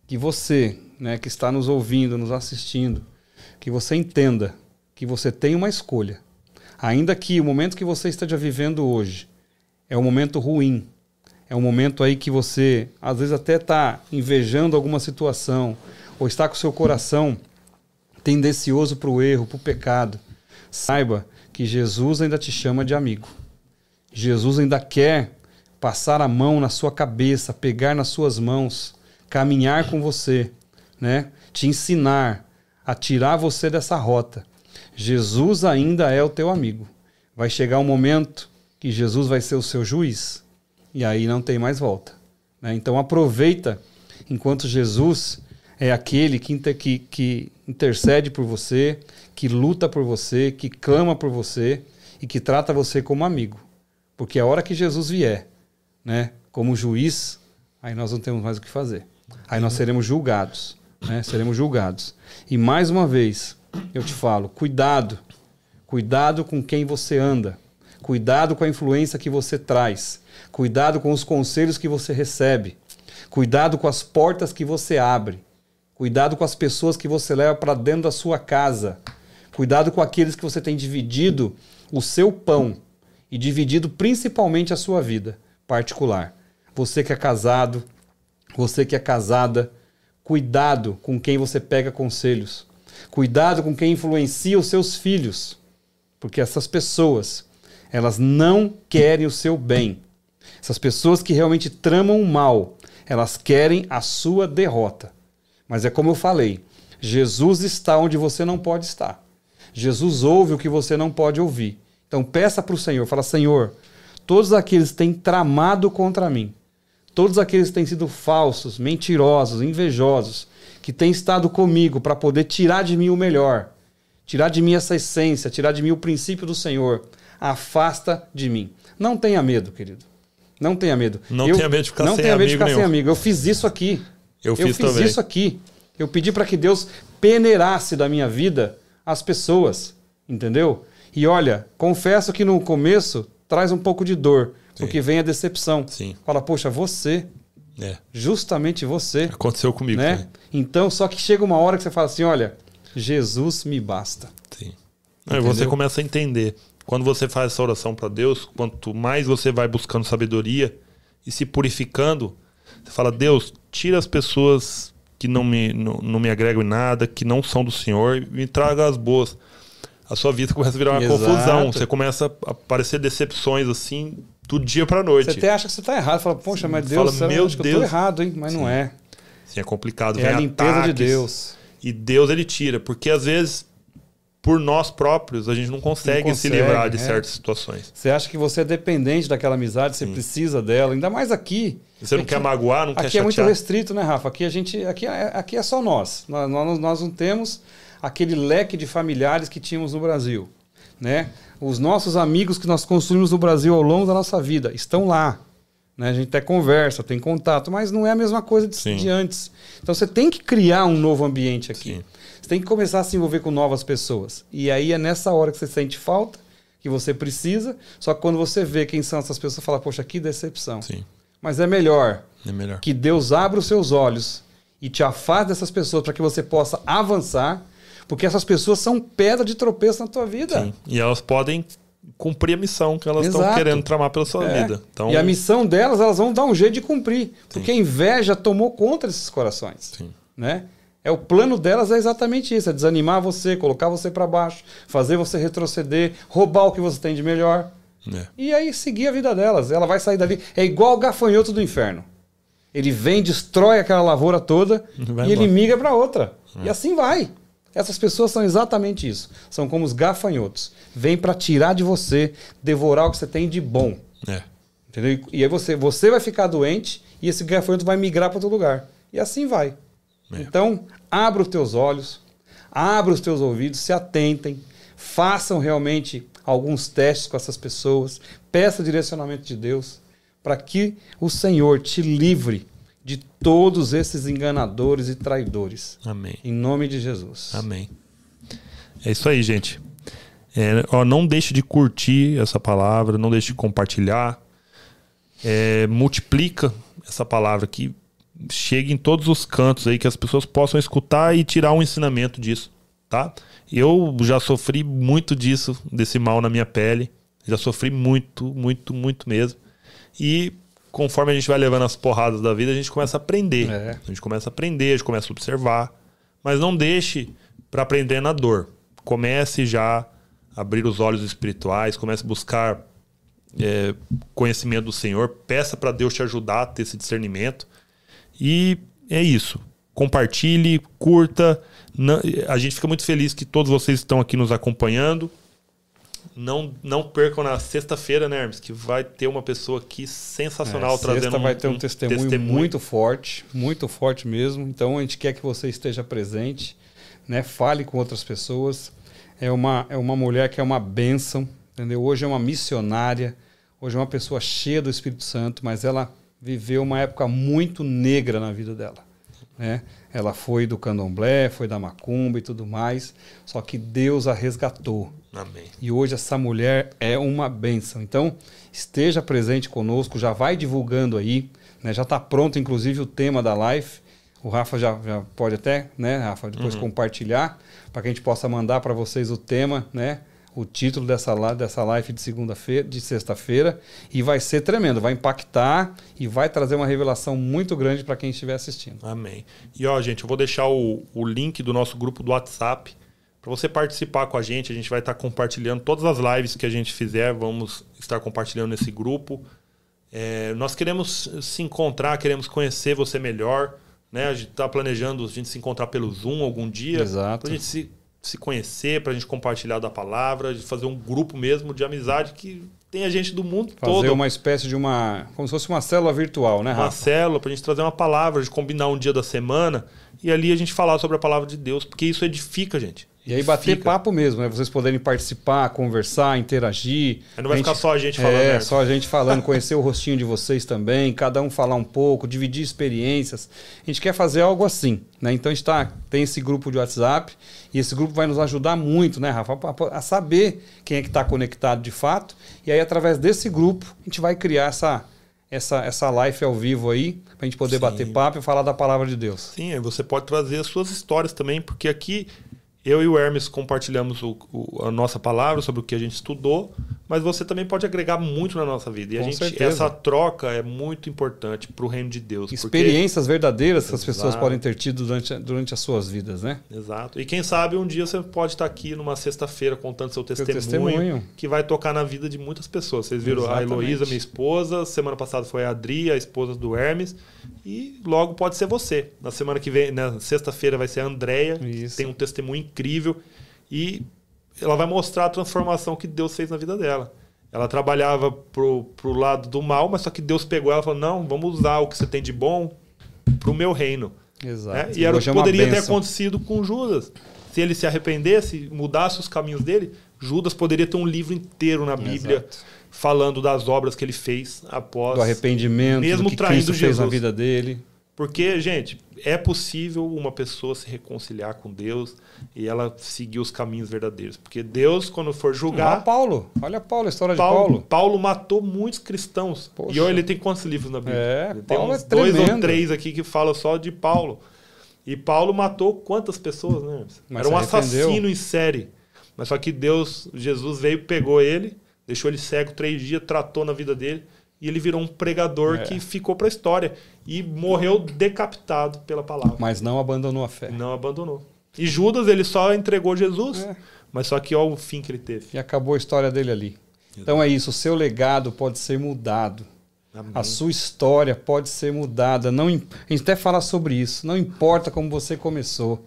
Que você, né, que está nos ouvindo, nos assistindo, que você entenda que você tem uma escolha Ainda que o momento que você esteja vivendo hoje é um momento ruim, é um momento aí que você às vezes até está invejando alguma situação ou está com seu coração tendencioso para o erro, para o pecado, saiba que Jesus ainda te chama de amigo. Jesus ainda quer passar a mão na sua cabeça, pegar nas suas mãos, caminhar com você, né? Te ensinar a tirar você dessa rota Jesus ainda é o teu amigo. Vai chegar um momento que Jesus vai ser o seu juiz e aí não tem mais volta. Né? Então aproveita enquanto Jesus é aquele que, que, que intercede por você, que luta por você, que clama por você e que trata você como amigo. Porque a hora que Jesus vier, né, como juiz, aí nós não temos mais o que fazer. Aí nós seremos julgados, né? Seremos julgados. E mais uma vez, eu te falo, cuidado. Cuidado com quem você anda. Cuidado com a influência que você traz. Cuidado com os conselhos que você recebe. Cuidado com as portas que você abre. Cuidado com as pessoas que você leva para dentro da sua casa. Cuidado com aqueles que você tem dividido o seu pão e dividido principalmente a sua vida particular. Você que é casado, você que é casada, cuidado com quem você pega conselhos. Cuidado com quem influencia os seus filhos, porque essas pessoas, elas não querem o seu bem. Essas pessoas que realmente tramam o mal, elas querem a sua derrota. Mas é como eu falei, Jesus está onde você não pode estar. Jesus ouve o que você não pode ouvir. Então peça para o Senhor, fala, Senhor, todos aqueles que têm tramado contra mim, todos aqueles que têm sido falsos, mentirosos, invejosos, que têm estado comigo para poder tirar de mim o melhor, tirar de mim essa essência, tirar de mim o princípio do Senhor, afasta de mim. Não tenha medo, querido. Não tenha medo. Não eu, tenha medo de ficar, não sem, tenha medo de ficar nenhum. sem amigo. Eu fiz isso aqui. Eu, eu fiz, isso aqui. Eu pedi para que Deus peneirasse da minha vida as pessoas, entendeu? E olha, confesso que no começo traz um pouco de dor, Sim. porque vem a decepção. Sim. Fala, poxa, você, É. justamente você, Aconteceu comigo né? também. Então, só que chega uma hora que você fala assim, olha, Jesus me basta. Sim. Aí você começa a entender. Quando você faz essa oração para Deus, quanto mais você vai buscando sabedoria e se purificando, você fala: Deus, tira as pessoas que não me, não, não me agregam em nada, que não são do Senhor, e me traga as boas. A sua vida começa a virar uma Exato. confusão. Você começa a aparecer decepções assim, do dia para noite. Você até acha que você está errado. Fala, poxa, mas Fala, Deus, será meu acho que eu Deus. tô errado, hein? Mas não Sim. é. Sim, é complicado. É a limpeza de ataques, Deus. E Deus ele tira, porque às vezes por nós próprios a gente não consegue, Não se consegue, livrar de é. certas situações. Você acha que você é dependente daquela amizade, você precisa dela, ainda mais aqui. Você não Aqui- quer magoar, não quer Aqui é muito chatear. restrito, né, Rafa? Aqui a gente, aqui é, aqui é só nós. Nós, nós. nós não temos aquele leque de familiares que tínhamos no Brasil, né? Os nossos amigos que nós construímos no Brasil ao longo da nossa vida estão lá. Né? A gente até conversa, tem contato, mas não é a mesma coisa de, de antes. Então você tem que criar um novo ambiente aqui. Sim. Você tem que começar a se envolver com novas pessoas. E aí é nessa hora que você sente falta, que você precisa. Só que quando você vê quem são essas pessoas, você fala, poxa, que decepção. Sim, Mas é melhor é melhor. que Deus abra os seus olhos e te afaste dessas pessoas para que você possa avançar, porque essas pessoas são pedra de tropeço na tua vida. Sim. E elas podem cumprir a missão que elas estão querendo tramar pela sua É. vida. Então, E a missão delas, elas vão dar um jeito de cumprir, porque a inveja tomou conta desses corações. Sim. Né? É o plano delas é exatamente isso, é desanimar você, colocar você para baixo, fazer você retroceder, roubar o que você tem de melhor. É. E aí seguir a vida delas. Ela vai sair dali. É igual o gafanhoto do inferno. Ele vem, destrói aquela lavoura toda Vai e ele embora. migra para outra. E assim vai. Essas pessoas são exatamente isso. São como os gafanhotos. Vêm para tirar de você, devorar o que você tem de bom. É. Entendeu? E aí você, você vai ficar doente e esse gafanhoto vai migrar para outro lugar. E assim vai. É. Então, abra os teus olhos, abra os teus ouvidos, se atentem, façam realmente alguns testes com essas pessoas, peça direcionamento de Deus, para que o Senhor te livre de todos esses enganadores e traidores. Amém. Em nome de Jesus. Amém. É isso aí, gente. É, ó, não deixe de curtir essa palavra, não deixe de compartilhar. É, multiplica essa palavra que chegue em todos os cantos aí, que as pessoas possam escutar e tirar um ensinamento disso, tá? Eu já sofri muito disso, desse mal na minha pele. Já sofri muito, muito, muito mesmo. E conforme a gente vai levando as porradas da vida, a gente começa a aprender. É. A gente começa a aprender, a gente começa a observar. Mas não deixe para aprender na dor. Comece já a abrir os olhos espirituais, comece a buscar é, conhecimento do Senhor. Peça para Deus te ajudar a ter esse discernimento. E é isso. Compartilhe, curta. A gente fica muito feliz que todos vocês estão aqui nos acompanhando. Não, não percam na sexta-feira, né, Hermes? Que vai ter uma pessoa aqui sensacional É, trazendo sexta vai ter um, testemunho, testemunho. muito forte, muito forte mesmo. Então a gente quer que você esteja presente, né? Fale com outras pessoas. É uma, é uma mulher que é uma bênção, entendeu? Hoje é uma missionária, hoje é uma pessoa cheia do Espírito Santo, mas ela viveu uma época muito negra na vida dela. Né? Ela foi do candomblé, foi da macumba e tudo mais, só que Deus a resgatou. Amém. E hoje essa mulher é uma bênção. Então, esteja presente conosco, já vai divulgando aí, né? Já está pronto, inclusive, o tema da live. O Rafa já, já pode até, né, Rafa, depois uhum. compartilhar, para que a gente possa mandar para vocês o tema, né? O título dessa, dessa live de segunda-feira, de sexta-feira, e vai ser tremendo, vai impactar e vai trazer uma revelação muito grande para quem estiver assistindo. Amém. E ó, gente, eu vou deixar o, o link do nosso grupo do WhatsApp para você participar com a gente. A gente vai estar compartilhando todas as lives que a gente fizer, vamos estar compartilhando nesse grupo. É, nós queremos se encontrar, queremos conhecer você melhor. Né? A gente está planejando a gente se encontrar pelo Zoom algum dia. Exato. Para a gente se se conhecer, para a gente compartilhar da palavra, de fazer um grupo mesmo de amizade que tem a gente do mundo fazer todo. Fazer uma espécie de uma. como se fosse uma célula virtual, né, Rafa? Uma célula, para a gente trazer uma palavra, de combinar um dia da semana e ali a gente falar sobre a palavra de Deus, porque isso edifica, gente. E aí bater Fica. papo mesmo, né? Vocês poderem participar, conversar, interagir. Aí não vai gente, ficar só a gente falando. É, só a gente falando, conhecer o rostinho de vocês também, cada um falar um pouco, dividir experiências. A gente quer fazer algo assim, né? Então a gente tá, tem esse grupo de WhatsApp e esse grupo vai nos ajudar muito, né, Rafa, a, a saber quem é que está conectado de fato. E aí, através desse grupo, a gente vai criar essa, essa, essa live ao vivo aí, para a gente poder Sim. bater papo e falar da palavra de Deus. Sim, aí você pode trazer as suas histórias também, porque aqui eu e o Hermes compartilhamos o, o, a nossa palavra sobre o que a gente estudou, mas você também pode agregar muito na nossa vida. E a gente, essa troca é muito importante para o reino de Deus. Experiências porque... verdadeiras que as pessoas podem ter tido durante, durante as suas vidas, né? Exato. E quem sabe um dia você pode estar aqui numa sexta-feira contando seu testemunho, testemunho, que vai tocar na vida de muitas pessoas. Vocês viram Exatamente. a Heloísa, minha esposa, semana passada foi a Adri, a esposa do Hermes, e logo pode ser você. Na semana que vem, na sexta-feira vai ser a Andréia, tem um testemunho incrível e ela vai mostrar a transformação que Deus fez na vida dela. Ela trabalhava pro, pro lado do mal, mas só que Deus pegou ela e falou: não, vamos usar o que você tem de bom pro meu reino. Exato. É? E era o que é poderia ter acontecido com Judas. Se ele se arrependesse, mudasse os caminhos dele, Judas poderia ter um livro inteiro na Bíblia Exato. Falando das obras que ele fez após do arrependimento, mesmo do que traindo Cristo Jesus. fez na vida dele. Porque, gente, é possível uma pessoa se reconciliar com Deus e ela seguir os caminhos verdadeiros. Porque Deus, quando for julgar. Olha Paulo. Olha Paulo, a história Paulo, de Paulo. Paulo matou muitos cristãos. Poxa. E olha, ele tem quantos livros na Bíblia? É, ele tem uns é dois ou três aqui que falam só de Paulo. E Paulo matou quantas pessoas, né? Mas Era um assassino em série. Mas só que Deus, Jesus veio, pegou ele, deixou ele cego três dias, tratou na vida dele e ele virou um pregador é. que ficou para a história e morreu decapitado pela palavra. Mas não abandonou a fé. Não abandonou. E Judas, ele só entregou Jesus, é. mas só que olha o fim que ele teve. E acabou a história dele ali. Então é isso, o seu legado pode ser mudado. Amém. A sua história pode ser mudada. Não, a gente até fala sobre isso. Não importa como você começou.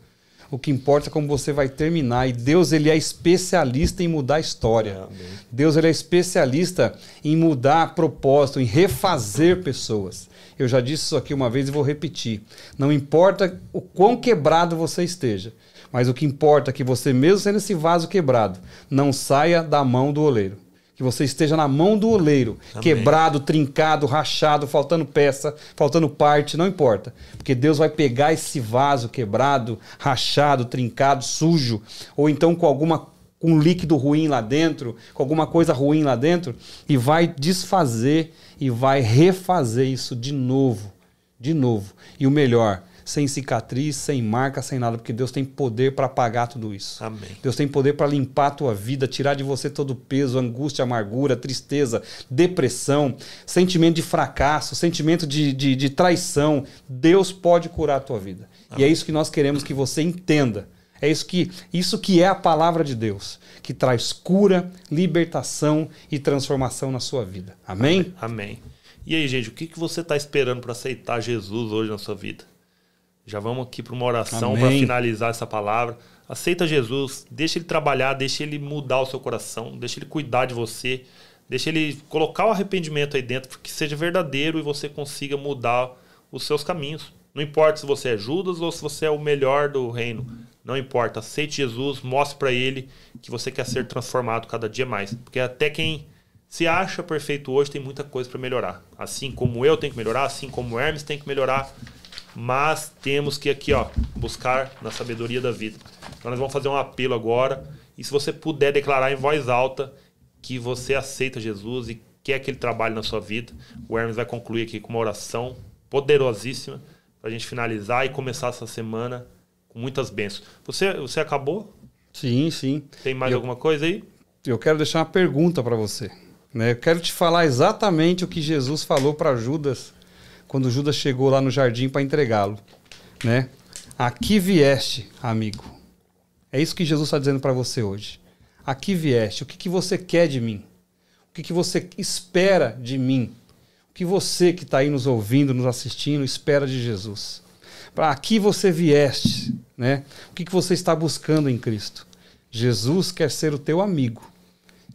O que importa é como você vai terminar. E Deus ele é especialista em mudar a história. Amém. Deus ele é especialista em mudar propósito, em refazer pessoas. Eu já disse isso aqui uma vez e vou repetir. Não importa o quão quebrado você esteja, mas o que importa é que você, mesmo sendo esse vaso quebrado, não saia da mão do oleiro que você esteja na mão do oleiro, Amém. quebrado, trincado, rachado, faltando peça, faltando parte, não importa. Porque Deus vai pegar esse vaso quebrado, rachado, trincado, sujo, ou então com alguma com um líquido ruim lá dentro, com alguma coisa ruim lá dentro, e vai desfazer e vai refazer isso de novo, de novo. E o melhor, sem cicatriz, sem marca, sem nada, porque Deus tem poder para apagar tudo isso. Amém. Deus tem poder para limpar a tua vida, tirar de você todo o peso, angústia, amargura, tristeza, depressão, sentimento de fracasso, sentimento de, de, de traição. Deus pode curar a tua vida. Amém. E é isso que nós queremos que você entenda. É isso que, isso que é a palavra de Deus, que traz cura, libertação e transformação na sua vida. Amém? Amém. E aí, gente, o que, que você está esperando para aceitar Jesus hoje na sua vida? Já vamos aqui para uma oração para finalizar essa palavra. Aceita Jesus, deixa ele trabalhar, deixa ele mudar o seu coração, deixa ele cuidar de você, deixa ele colocar o arrependimento aí dentro, que seja verdadeiro e você consiga mudar os seus caminhos. Não importa se você é Judas ou se você é o melhor do reino. Não importa. Aceite Jesus, mostre para ele que você quer ser transformado cada dia mais. Porque até quem se acha perfeito hoje tem muita coisa para melhorar. Assim como eu tenho que melhorar, assim como o Hermes tem que melhorar mas temos que aqui, ó, buscar na sabedoria da vida. Então nós vamos fazer um apelo agora, e se você puder declarar em voz alta que você aceita Jesus e quer aquele trabalho na sua vida, o Hermes vai concluir aqui com uma oração poderosíssima para a gente finalizar e começar essa semana com muitas bênçãos. Você, você acabou? Sim, sim. Tem mais eu, alguma coisa aí? Eu quero deixar uma pergunta para você. Né? Eu quero te falar exatamente o que Jesus falou para Judas quando Judas chegou lá no jardim para entregá-lo. Né? Aqui vieste, amigo. É isso que Jesus está dizendo para você hoje. Aqui vieste. O que, que você quer de mim? O que, que você espera de mim? O que você que está aí nos ouvindo, nos assistindo, espera de Jesus? Para aqui você vieste, né? O que, que você está buscando em Cristo? Jesus quer ser o teu amigo.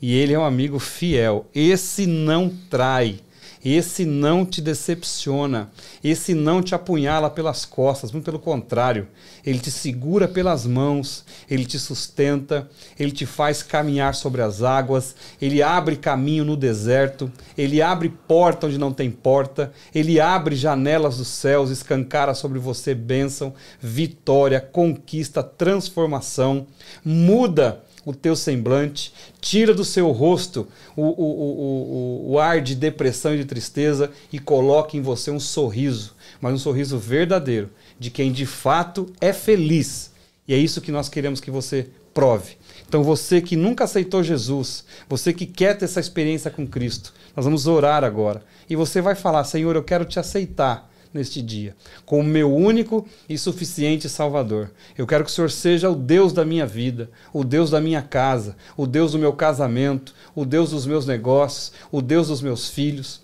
E ele é um amigo fiel. Esse não trai. Esse não te decepciona, esse não te apunhala pelas costas, muito pelo contrário, ele te segura pelas mãos, ele te sustenta, ele te faz caminhar sobre as águas, ele abre caminho no deserto, ele abre porta onde não tem porta, ele abre janelas dos céus, escancara sobre você bênção, vitória, conquista, transformação, muda o teu semblante, tira do seu rosto o, o, o, o, ar de depressão e de tristeza e coloca em você um sorriso, mas um sorriso verdadeiro, de quem de fato é feliz. E é isso que nós queremos que você prove. Então, você que nunca aceitou Jesus, você que quer ter essa experiência com Cristo, nós vamos orar agora. E você vai falar: Senhor, eu quero te aceitar neste dia, como meu único e suficiente Salvador. Eu quero que o Senhor seja o Deus da minha vida, o Deus da minha casa, o Deus do meu casamento, o Deus dos meus negócios, o Deus dos meus filhos,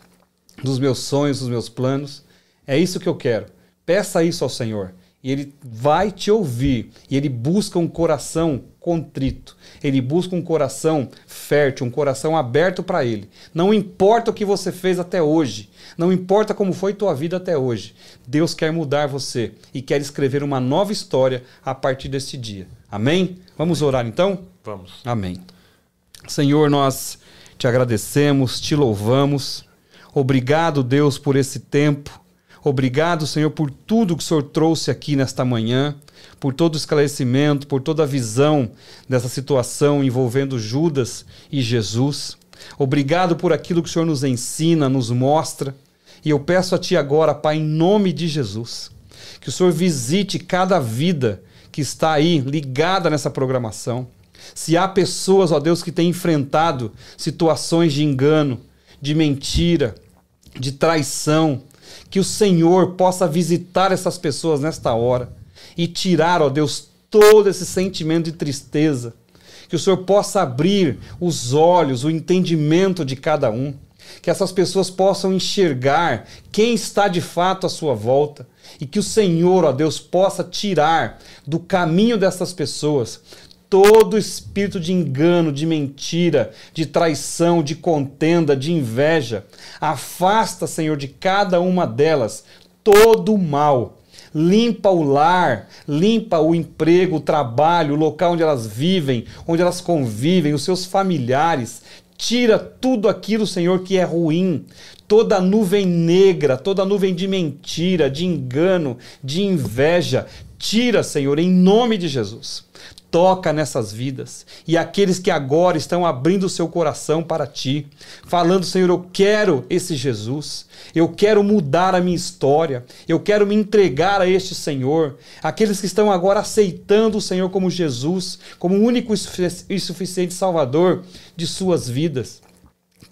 dos meus sonhos, dos meus planos. É isso que eu quero. Peça isso ao Senhor e ele vai te ouvir e ele busca um coração contrito. Ele busca um coração fértil, um coração aberto para ele. Não importa o que você fez até hoje, não importa como foi tua vida até hoje. Deus quer mudar você e quer escrever uma nova história a partir deste dia. Amém? Vamos orar então? Vamos. Amém. Senhor, nós te agradecemos, te louvamos. Obrigado, Deus, por esse tempo. Obrigado, Senhor, por tudo que o Senhor trouxe aqui nesta manhã, por todo o esclarecimento, por toda a visão dessa situação envolvendo Judas e Jesus. Obrigado por aquilo que o Senhor nos ensina, nos mostra. E eu peço a Ti agora, Pai, em nome de Jesus, que o Senhor visite cada vida que está aí ligada nessa programação. Se há pessoas, ó Deus, que têm enfrentado situações de engano, de mentira, de traição, que o Senhor possa visitar essas pessoas nesta hora e tirar, ó Deus, todo esse sentimento de tristeza. Que o Senhor possa abrir os olhos, o entendimento de cada um. Que essas pessoas possam enxergar quem está de fato à sua volta. E que o Senhor, ó Deus, possa tirar do caminho dessas pessoas todo espírito de engano, de mentira, de traição, de contenda, de inveja. Afasta, Senhor, de cada uma delas todo o mal. Limpa o lar, limpa o emprego, o trabalho, o local onde elas vivem, onde elas convivem, os seus familiares. Tira tudo aquilo, Senhor, que é ruim, toda nuvem negra, toda nuvem de mentira, de engano, de inveja. Tira, Senhor, em nome de Jesus toca nessas vidas. E aqueles que agora estão abrindo o seu coração para ti, falando, Senhor, eu quero esse Jesus, eu quero mudar a minha história, eu quero me entregar a este Senhor. Aqueles que estão agora aceitando o Senhor como Jesus, como único e suficiente Salvador de suas vidas.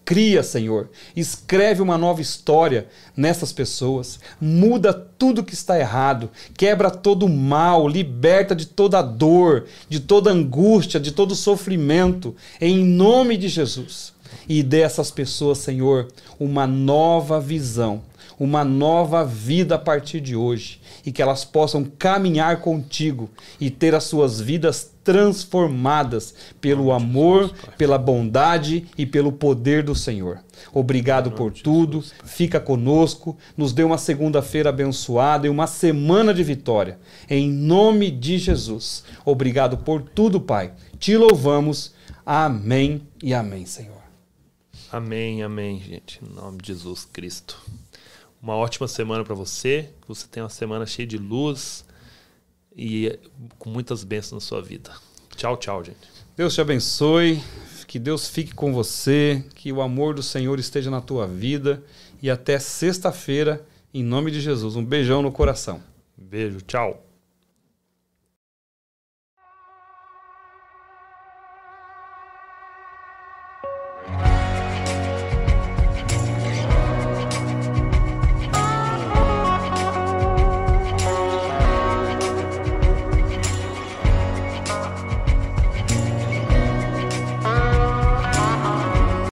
Cria, Senhor, escreve uma nova história nessas pessoas, muda tudo que está errado, quebra todo o mal, liberta de toda dor, de toda angústia, de todo sofrimento, em nome de Jesus. E dê a essas pessoas, Senhor, uma nova visão, uma nova vida a partir de hoje e que elas possam caminhar contigo e ter as suas vidas transformadas pelo amor, pela bondade e pelo poder do Senhor. Obrigado por tudo, fica conosco, nos dê uma segunda-feira abençoada e uma semana de vitória. Em nome de Jesus. Obrigado por tudo, Pai. Te louvamos. Amém e amém, Senhor. Amém, amém, gente. Em nome de Jesus Cristo. Uma ótima semana para você. Que você tenha uma semana cheia de luz e com muitas bênçãos na sua vida. Tchau, tchau, gente. Deus te abençoe. Que Deus fique com você. Que o amor do Senhor esteja na tua vida. E até sexta-feira, em nome de Jesus. Um beijão no coração. Beijo, tchau.